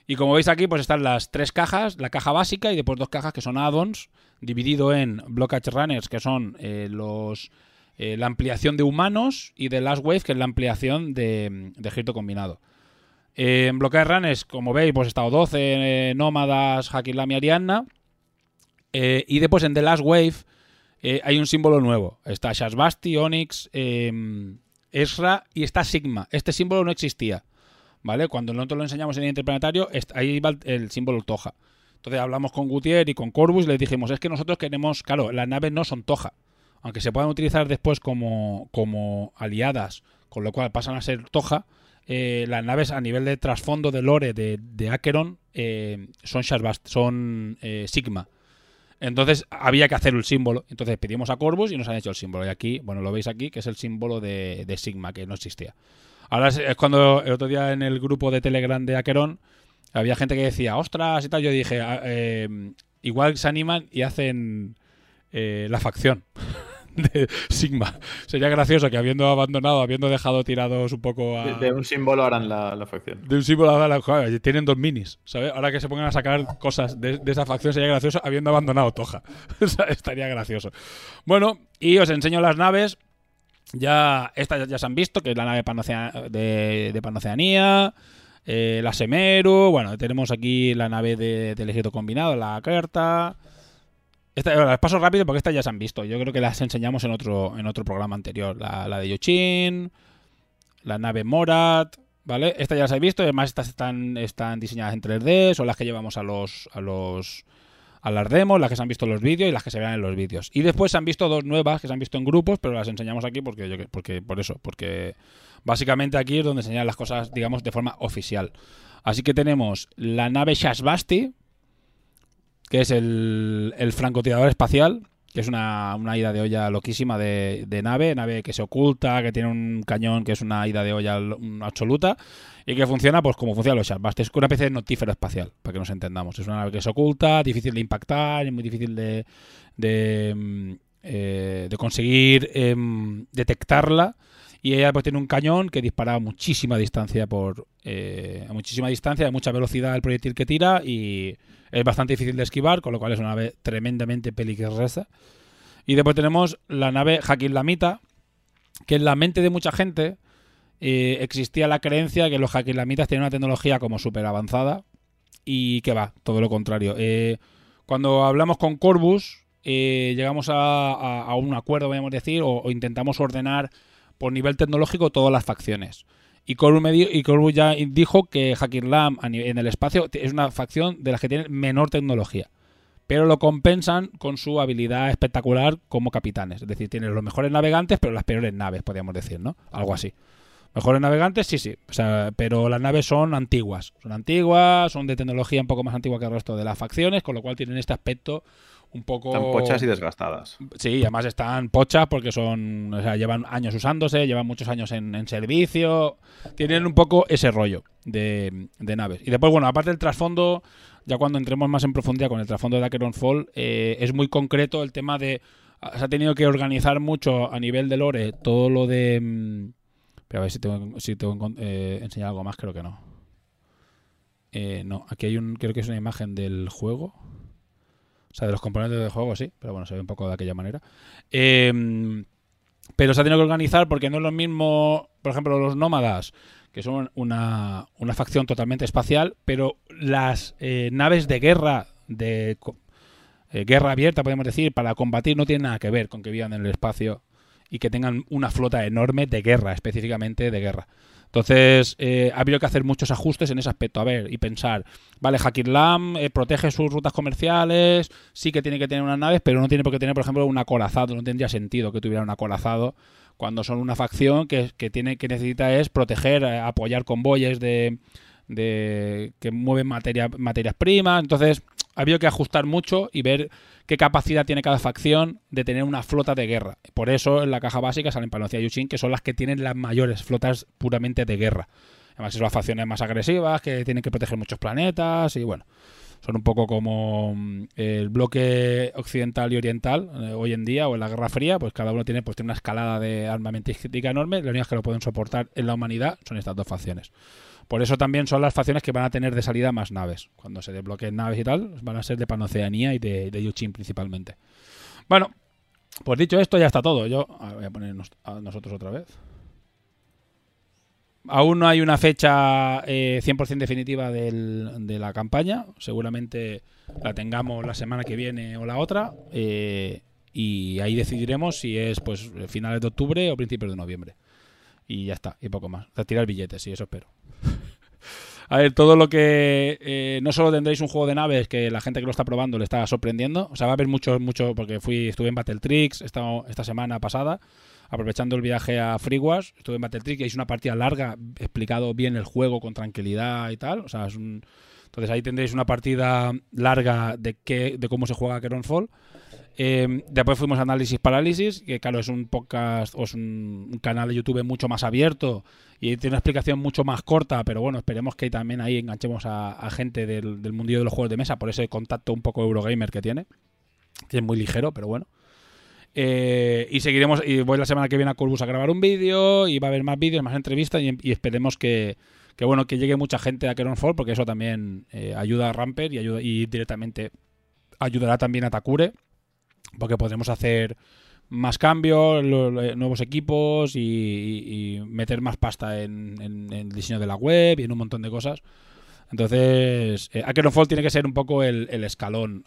A: y como veis aquí, pues están las tres cajas, la caja básica y después dos cajas que son add-ons, dividido en Blockage Runners, que son eh, los eh, la ampliación de humanos, y de Last Wave, que es la ampliación de, de combinado. En Blockage Runners, como veis, pues he estado 12 eh, nómadas, Hakilam y Arianna. Eh, y después en The Last Wave eh, hay un símbolo nuevo. Está Shasbasti, Onyx, em, Ezra y está Sigma. Este símbolo no existía. ¿Vale? Cuando nosotros lo enseñamos en el interplanetario, ahí va el símbolo Toja. Entonces hablamos con Gutiérrez y con Corbus y les dijimos, es que nosotros queremos, claro, las naves no son Toja. Aunque se puedan utilizar después como, como aliadas, con lo cual pasan a ser Toja, eh, las naves a nivel de trasfondo de lore de, de Acheron son, son Sigma. Entonces había que hacer el símbolo. Entonces pedimos a Corvus y nos han hecho el símbolo. Y aquí, bueno, lo veis aquí, que es el símbolo de, Sigma, que no existía. Ahora es, cuando el otro día en el grupo de Telegram de Aqueron había gente que decía, ostras y tal. Yo dije, ah, eh, igual se animan y hacen eh, la facción. de Sigma. Sería gracioso que habiendo abandonado, habiendo dejado tirados un poco
B: a... De, un símbolo harán la, facción.
A: De un símbolo harán la Tienen dos minis, ¿sabes? Ahora que se pongan a sacar cosas de, esa facción sería gracioso habiendo abandonado Toja. Estaría gracioso. Bueno, y os enseño las naves. Ya, estas ya se han visto, que es la nave de, de Panoceanía. Eh, la Semeru, bueno, tenemos aquí la nave de, del ejército combinado, la Carta, las paso rápido porque estas ya se han visto. Yo creo que las enseñamos en otro, en otro programa anterior. La, de Yochin, la nave Morat, ¿vale? Estas ya las he visto. Además, estas están, están diseñadas en 3D. Son las que llevamos a los, a los a las demos, las que se han visto en los vídeos y las que se vean en los vídeos. Y después se han visto dos nuevas que se han visto en grupos, pero las enseñamos aquí porque, porque por eso, porque básicamente aquí es donde enseñan las cosas, digamos, de forma oficial. Así que tenemos la nave Shasbasti, que es el, francotirador espacial, que es una, ida de olla loquísima de, nave, nave que se oculta, que tiene un cañón que es una ida de olla absoluta y que funciona pues como funcionan los Shadbust. Es una especie de notífero espacial, para que nos entendamos. Es una nave que se oculta, difícil de impactar, es muy difícil de, de, mm, eh, conseguir em, detectarla y ella pues tiene un cañón que dispara a muchísima distancia por eh, a muchísima distancia, a mucha velocidad el proyectil que tira y es bastante difícil de esquivar, con lo cual es una nave tremendamente peligrosa. Y después tenemos la nave Hakim Lamita, que en la mente de mucha gente eh, existía la creencia que los Hakim Lamitas tienen una tecnología como súper avanzada y que va, todo lo contrario. Eh, cuando hablamos con Corbus, llegamos a, un acuerdo, podemos decir, o intentamos ordenar por nivel tecnológico todas las facciones. Y Corvus, ya dijo que Hakirlam en el espacio es una facción de las que tiene menor tecnología. Pero lo compensan con su habilidad espectacular como capitanes. Es decir, tienen los mejores navegantes, pero las peores naves, podríamos decir, ¿no? Algo así. Mejores navegantes, sí, sí. O sea, pero las naves son antiguas. Son antiguas, son de tecnología un poco más antigua que el resto de las facciones, con lo cual tienen este aspecto un poco...
B: Están pochas y desgastadas.
A: Sí, además están pochas porque son, o sea, llevan años usándose, llevan muchos años en, servicio, tienen un poco ese rollo de, naves. Y después, bueno, aparte del trasfondo, ya cuando entremos más en profundidad con el trasfondo de Acheron Fall, eh, es muy concreto el tema de... Se ha tenido que organizar mucho a nivel de lore todo lo de... Pero a ver si tengo, si eh, enseñar algo más, creo que no. Eh, no, aquí hay un, creo que es una imagen del juego. O sea, de los componentes del juego, sí, pero bueno, se ve un poco de aquella manera. Em, pero se ha tenido que organizar porque no es lo mismo, por ejemplo, los nómadas, que son una, facción totalmente espacial, pero las eh, naves de guerra, de guerra abierta, podemos decir, para combatir no tienen nada que ver con que vivan en el espacio y que tengan una flota enorme de guerra, específicamente de guerra. Entonces, eh, ha habido que hacer muchos ajustes en ese aspecto. A ver, y pensar, vale, Hakirlam eh, protege sus rutas comerciales, sí que tiene que tener unas naves, pero no tiene por qué tener, por ejemplo, un acorazado. No tendría sentido que tuviera un acorazado cuando son una facción que, que tiene que necesita es proteger, eh, apoyar convoyes de, de que mueven materia, materias primas. Entonces, ha habido que ajustar mucho y ver qué capacidad tiene cada facción de tener una flota de guerra. Por eso en la caja básica salen Panocia y Yushin, que son las que tienen las mayores flotas puramente de guerra. Además, son las facciones más agresivas, que tienen que proteger muchos planetas y bueno. Son un poco como mm, el bloque occidental y oriental eh, hoy en día o en la Guerra Fría, pues cada uno tiene, pues, tiene una escalada de armamentística enorme. Las únicas que lo pueden soportar en la humanidad son estas dos facciones. Por eso también son las facciones que van a tener de salida más naves. Cuando se desbloqueen naves y tal, van a ser de Panoceanía y de, Yuchin principalmente. Bueno, pues dicho esto, ya está todo. Yo voy a ponernos a nosotros otra vez. Aún no hay una fecha eh, 100% definitiva de la campaña. Seguramente la tengamos la semana que viene o la otra. eh, y ahí decidiremos si es pues finales de octubre o principios de noviembre. Y ya está, y poco más. Retirar billetes, sí, eso espero. A ver, todo lo que. eh, no solo tendréis un juego de naves que la gente que lo está probando le está sorprendiendo. O sea, va a haber mucho, mucho. Porque fui, estuve en Battletrix esta, esta semana pasada, aprovechando el viaje a FreeWars. Estuve en Battletrix y es una partida larga, explicado bien el juego con tranquilidad y tal. O sea, es un. Entonces ahí tendréis una partida larga de, qué, de cómo se juega Fall. Eh, después fuimos a Análisis Parálisis, que claro, es un podcast o es un, canal de YouTube mucho más abierto y tiene una explicación mucho más corta, pero bueno, esperemos que también ahí enganchemos a, gente del, del mundillo de los juegos de mesa por ese contacto un poco Eurogamer que tiene, que es muy ligero, pero bueno. Eh, y seguiremos, y voy la semana que viene a Corbus a grabar un vídeo, y va a haber más vídeos, más entrevistas, y, esperemos que, bueno, que llegue mucha gente a Fall, porque eso también eh, ayuda a Ramper y, ayuda, y directamente ayudará también a Takure, porque podremos hacer más cambios, lo, nuevos equipos y, meter más pasta en, el diseño de la web y en un montón de cosas. Entonces, eh, Fall tiene que ser un poco el, escalón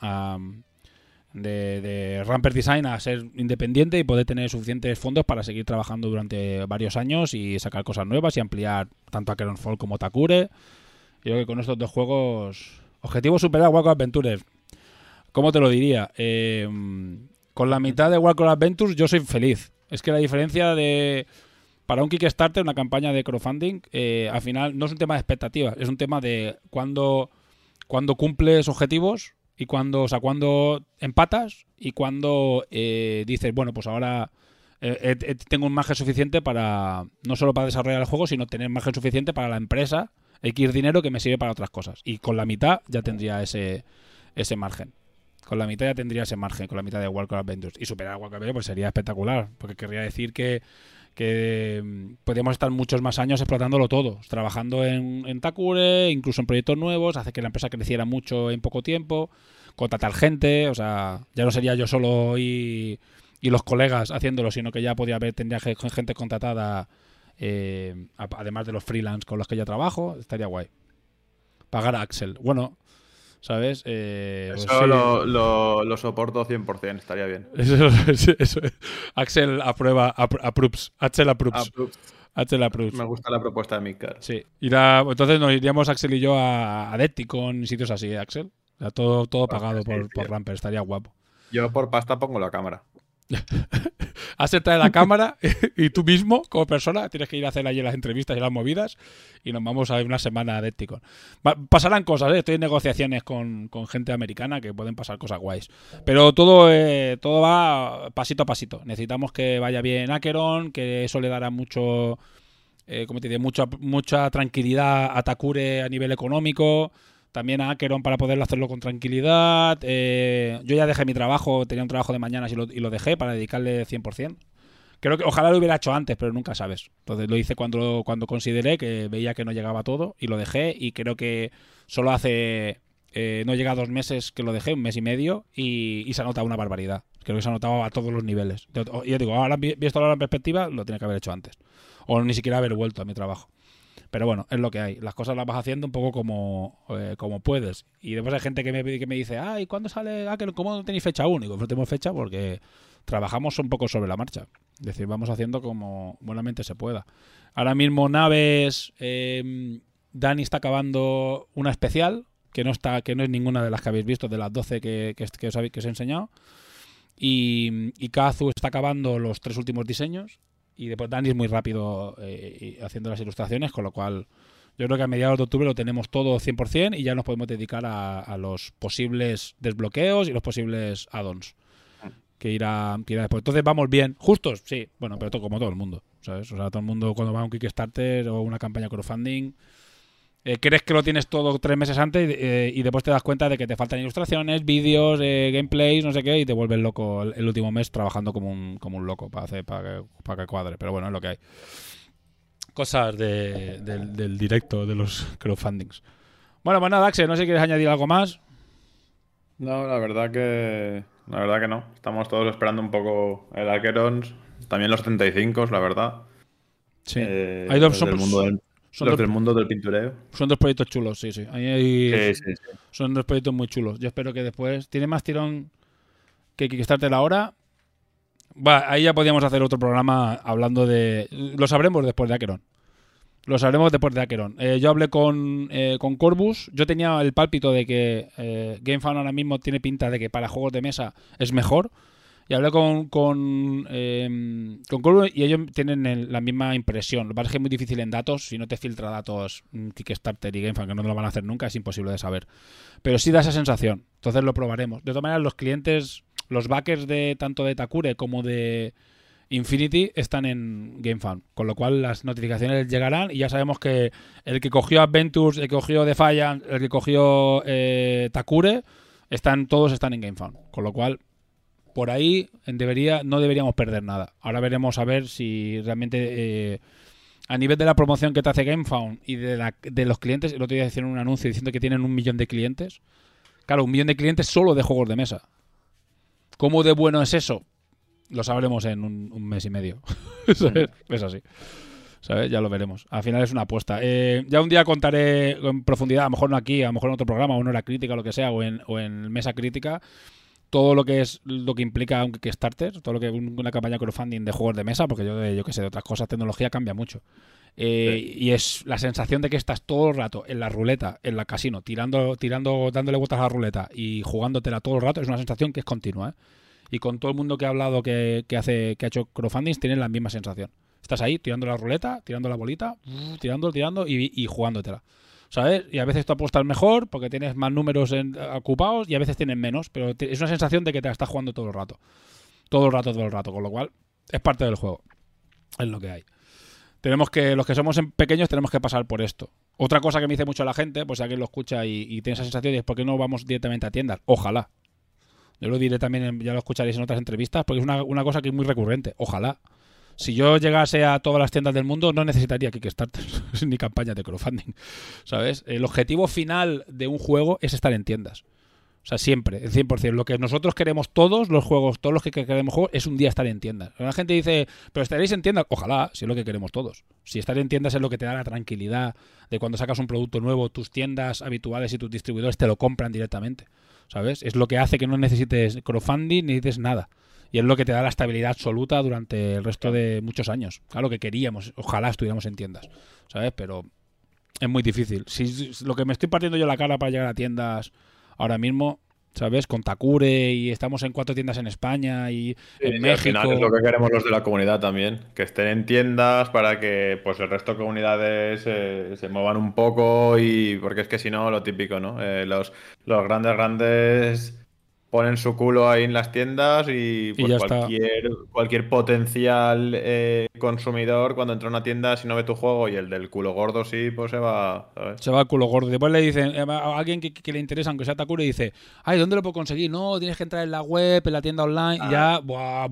A: de, de, Ramper Design a ser independiente y poder tener suficientes fondos para seguir trabajando durante varios años y sacar cosas nuevas y ampliar tanto a Fall como Takure. Yo creo que con estos dos juegos, objetivo superar Waco Adventures. ¿Cómo te lo diría? Eh, con la mitad de Warcraft Adventures yo soy feliz. Es que la diferencia de... Para un Kickstarter, una campaña de crowdfunding, eh, al final no es un tema de expectativas, es un tema de cuando, cuando cumples objetivos y cuando, o sea, cuando empatas y cuando eh, dices, bueno, pues ahora eh, tengo un margen suficiente para, no solo para desarrollar el juego, sino tener margen suficiente para la empresa, X dinero que me sirve para otras cosas. Y con la mitad ya tendría ese, ese margen con la mitad ya tendría ese margen, con la mitad de Warcraft Adventures. Y superar a Warcraft Adventures pues sería espectacular, porque querría decir que, que mm, podríamos estar muchos más años explotándolo todo, trabajando en, en, Takure, incluso en proyectos nuevos, hace que la empresa creciera mucho en poco tiempo, contratar gente, o sea, ya no sería yo solo y, y los colegas haciéndolo, sino que ya podría haber, tendría gente contratada, eh, además de los freelance con los que ya trabajo, estaría guay. Pagar a Axel. Bueno, ¿sabes? Eh,
B: eso pues sí. lo, lo, lo, soporto 100%, estaría bien.
A: Eso, eso, Axel aprueba, approves. Axel approves. Axel approves.
B: Me gusta la propuesta de Mikar.
A: Sí. Entonces nos iríamos Axel y yo a, a y sitios así, ¿eh, Axel. O sea, todo, todo pagado sí, por, sí. por Ramper, estaría guapo.
B: Yo por pasta pongo la cámara.
A: Axel trae la cámara y tú mismo, como persona, tienes que ir a hacer allí las entrevistas y las movidas y nos vamos a una semana Depticon. Pasarán cosas, ¿eh? estoy en negociaciones con, con, gente americana que pueden pasar cosas guays. Pero todo, eh, todo va pasito a pasito. Necesitamos que vaya bien Acheron, que eso le dará mucho, eh, como te diría, mucha, mucha tranquilidad a Takure a nivel económico también a Acheron para poder hacerlo con tranquilidad. Eh, yo ya dejé mi trabajo, tenía un trabajo de mañanas y lo, dejé para dedicarle 100%. Creo que ojalá lo hubiera hecho antes, pero nunca sabes. Entonces lo hice cuando, cuando consideré que veía que no llegaba todo y lo dejé. Y creo que solo hace. Eh, no llega dos meses que lo dejé, un mes y medio, y, se ha notado una barbaridad. Creo que se ha notado a todos los niveles. Yo, digo, ahora visto ahora en perspectiva, lo tenía que haber hecho antes. O ni siquiera haber vuelto a mi trabajo. Pero bueno, es lo que hay. Las cosas las vas haciendo un poco como, eh, como puedes. Y después hay gente que me, que me dice, ay, ¿cuándo sale Acker? ¿Cómo no tenéis fecha única? No tenemos fecha porque trabajamos un poco sobre la marcha. Es decir, vamos haciendo como buenamente se pueda. Ahora mismo naves, eh, Dani está acabando una especial, que no está que no es ninguna de las que habéis visto, de las 12 que, que, que os, que os he enseñado. Y, y Kazu está acabando los tres últimos diseños. Y después Dani es muy rápido eh, haciendo las ilustraciones, con lo cual yo creo que a mediados de octubre lo tenemos todo 100% y ya nos podemos dedicar a, los posibles desbloqueos y los posibles add-ons que irá, que irá después. Entonces vamos bien, justos, sí, bueno, pero todo, como todo el mundo, ¿sabes? O sea, todo el mundo cuando va a un Kickstarter o una campaña crowdfunding eh, crees que lo tienes todo tres meses antes eh, y después te das cuenta de que te faltan ilustraciones, vídeos, eh, gameplays, no sé qué, y te vuelves loco el, último mes trabajando como un, como un loco para, hacer, para, que, para que cuadre. Pero bueno, es lo que hay. Cosas del, directo de los crowdfundings. Bueno, pues nada, Axel, no sé si quieres añadir algo más.
B: No, la verdad que. La verdad que no. Estamos todos esperando un poco el Akerons. También los 75, la verdad.
A: Sí. hay dos,
B: mundo del, son los del mundo del pintureo.
A: Son dos proyectos chulos, sí, sí. Son dos proyectos muy chulos. Yo espero que después. Tiene más tirón que Kickstarter ahora. Va, ahí ya podríamos hacer otro programa hablando de. Lo sabremos después de Akeron. Lo sabremos después de Akeron. Eh, yo hablé con, eh, con Corbus. Yo tenía el pálpito de que eh, GameFound ahora mismo tiene pinta de que para juegos de mesa es mejor. Y hablé con, con, eh, con y ellos tienen la misma impresión. Lo que pasa es que es muy difícil en datos. Si no te filtra datos Kickstarter y GameFAQ, que no lo van a hacer nunca, es imposible de saber. Pero sí da esa sensación. Entonces lo probaremos. De todas maneras, los clientes, los backers de tanto de Takure como de Infinity están en GameFAQ. Con lo cual las notificaciones llegarán y ya sabemos que el que cogió Adventures, el que cogió Defiant, el que cogió eh, Takure, están, todos están en GameFAQ. Con lo cual por ahí debería, no deberíamos perder nada. Ahora veremos a ver si realmente eh, a nivel de la promoción que te hace GameFound y de, de los clientes, el otro día hicieron un anuncio diciendo que tienen un millón de clientes. Claro, un millón de clientes solo de juegos de mesa. ¿Cómo de bueno es eso? Lo sabremos en un, mes y medio. es así. ¿sabes? Ya lo veremos. Al final es una apuesta. Eh, ya un día contaré en profundidad, a lo mejor no aquí, a lo mejor en otro programa, o en hora crítica, o lo que sea, o en, o en mesa crítica, todo lo que es lo que implica un Kickstarter, todo lo que una campaña crowdfunding de juegos de mesa, porque yo, yo que sé, de otras cosas, tecnología cambia mucho. Eh, y es la sensación de que estás todo el rato en la ruleta, en la casino, tirando, tirando, dándole vueltas a la ruleta y jugándotela todo el rato, es una sensación que es continua. ¿eh? Y con todo el mundo que ha hablado que, hace, que ha hecho crowdfunding, tienen la misma sensación. Estás ahí tirando la ruleta, tirando la bolita, tirando, tirando y, y jugándotela. ¿Sabes? Y a veces tú apuestas mejor porque tienes más números ocupados y a veces tienes menos, pero es una sensación de que te la estás jugando todo el rato. Todo el rato, todo el rato, con lo cual es parte del juego. Es lo que hay. Tenemos que, los que somos pequeños tenemos que pasar por esto. Otra cosa que me dice mucho la gente, pues si alguien lo escucha y, tiene esa sensación, es ¿por qué no vamos directamente a tiendas? Ojalá. Yo lo diré también, ya lo escucharéis en otras entrevistas, porque es una, una cosa que es muy recurrente. Ojalá si yo llegase a todas las tiendas del mundo, no necesitaría Kickstarter ni campaña de crowdfunding. ¿Sabes? El objetivo final de un juego es estar en tiendas. O sea, siempre, el 100%. Lo que nosotros queremos todos los juegos, todos los que queremos juegos, es un día estar en tiendas. La gente dice, pero estaréis en tiendas. Ojalá, si es lo que queremos todos. Si estar en tiendas es lo que te da la tranquilidad de cuando sacas un producto nuevo, tus tiendas habituales y tus distribuidores te lo compran directamente. ¿Sabes? Es lo que hace que no necesites crowdfunding ni necesites nada y es lo que te da la estabilidad absoluta durante el resto de muchos años. Claro que queríamos, ojalá estuviéramos en tiendas, ¿sabes? Pero es muy difícil. Si, lo que me estoy partiendo yo la cara para llegar a tiendas ahora mismo, ¿sabes? Con Takure y estamos en cuatro tiendas en España y en México.
B: Al final es lo que queremos los de la comunidad también, que estén en tiendas para que pues el resto de comunidades eh, se muevan un poco y porque es que si no, lo típico, ¿no? Eh, los, los grandes, grandes ponen su culo ahí en las tiendas y, pues cualquier, cualquier potencial eh, consumidor cuando entra a una tienda si no ve tu juego y el del culo gordo sí, pues se va.
A: Se va al culo gordo. Después le dicen eh, a alguien que, le interesa, aunque sea Takure, y dice, ay, ¿dónde lo puedo conseguir? No, tienes que entrar en la web, en la tienda online, y ya, ¡buah!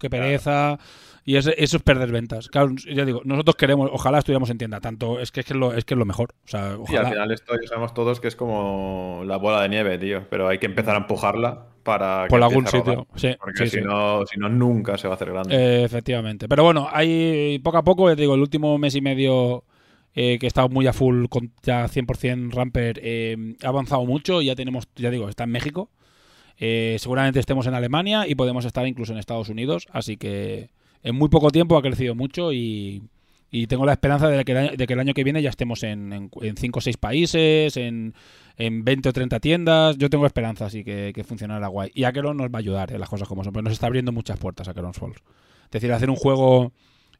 A: ¡Qué pereza! Y eso es perder ventas. Claro, ya digo, nosotros queremos, ojalá estuviéramos en tienda, tanto es que es, que es, lo, es, que es lo mejor. O sea,
B: Y al final esto ya sabemos todos que es como la bola de nieve, tío, pero hay que empezar a empujarla para
A: por algún sitio. Sí,
B: porque si, No, si no, nunca se va a hacer grande.
A: Eh, efectivamente. Pero bueno, hay poco a poco, ya digo, el último mes y medio eh, que he estado muy a full con ya 100% Ramper, eh, ha avanzado mucho y ya tenemos, ya digo, está en México. seguramente estemos en Alemania y podemos estar incluso en Estados Unidos, así que en muy poco tiempo ha crecido mucho y, tengo la esperanza de que, el año que viene ya estemos en 5 o 6 países, en, en 20 o 30 tiendas. Yo tengo esperanza, así que, que funcionará guay. Y Akeron nos va a ayudar en las cosas como son, pero nos está abriendo muchas puertas Akeron Falls. Es decir, hacer un juego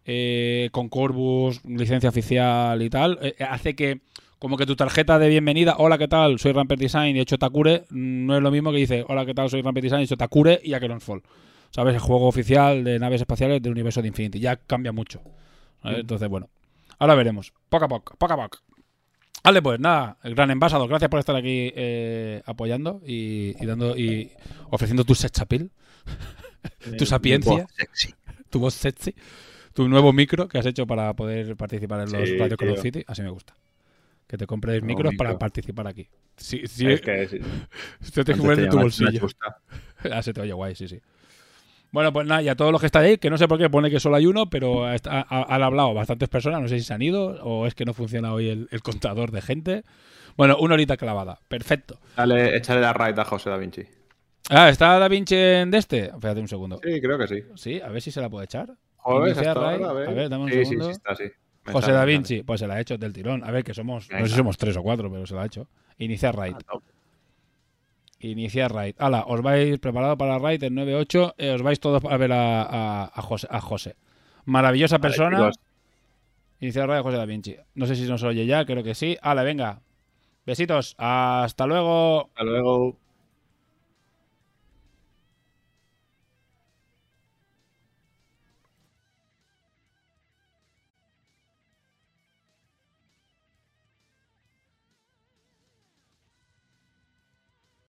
A: eh, con Corbus, licencia oficial y tal, eh, hace que como que tu tarjeta de bienvenida, hola, ¿qué tal? Soy Ramper Design y he hecho Takure, no es lo mismo que dice, hola, ¿qué tal? Soy Ramper Design y he hecho Takure y Fall. ¿Sabes? El juego oficial de naves espaciales del universo de Infinity. Ya cambia mucho. ¿vale? Entonces, bueno. Ahora veremos. Poco a poco, poco a poco. Vale, pues nada, el gran envasado, gracias por estar aquí eh, apoyando y, y dando y ofreciendo tu sex appeal, tu sapiencia,
C: Sexy.
A: tu voz sexy, tu nuevo micro que has hecho para poder participar en los
B: Sí,
A: Radio Call of
B: tío.
A: City. Así me gusta. Que te compres micros para participar aquí. Sí, sí,
B: Es que sí.
A: te
B: te
A: en tu bolsillo.
B: chusta.
A: Ah, se te oye guay, sí, sí. Bueno, pues nada, y a todos los que estáis ahí, que no sé por qué pone que solo hay uno, pero ha- ha- han hablado bastantes personas, no sé si se han ido o es que no funciona hoy el, el contador de gente. Bueno, una horita clavada, perfecto.
B: Dale, échale la raid a José Da Vinci.
A: Ah, ¿está Da Vinci en de este? Espérate un segundo.
B: Sí, creo que sí.
A: Sí, a ver si se la puede echar.
B: Joder, hasta
A: raid.
B: ahora,
A: A ver, dame un
B: sí,
A: segundo.
B: Sí, sí, está, sí. Me
A: José Da Vinci, pues se la ha hecho del tirón. A ver, que somos, no sé si somos tres o cuatro, pero se la ha hecho. Iniciar raid.
B: Ah.
A: Iniciar raid. Hala, os vais preparado para raid el 9-8. eh, os vais todos a ver a, a- a José, a José. Maravillosa persona. Iniciar raid de José Da Vinci. No sé si nos oye ya, creo que sí. Hala, venga. Besitos. Hasta luego.
B: Hasta luego.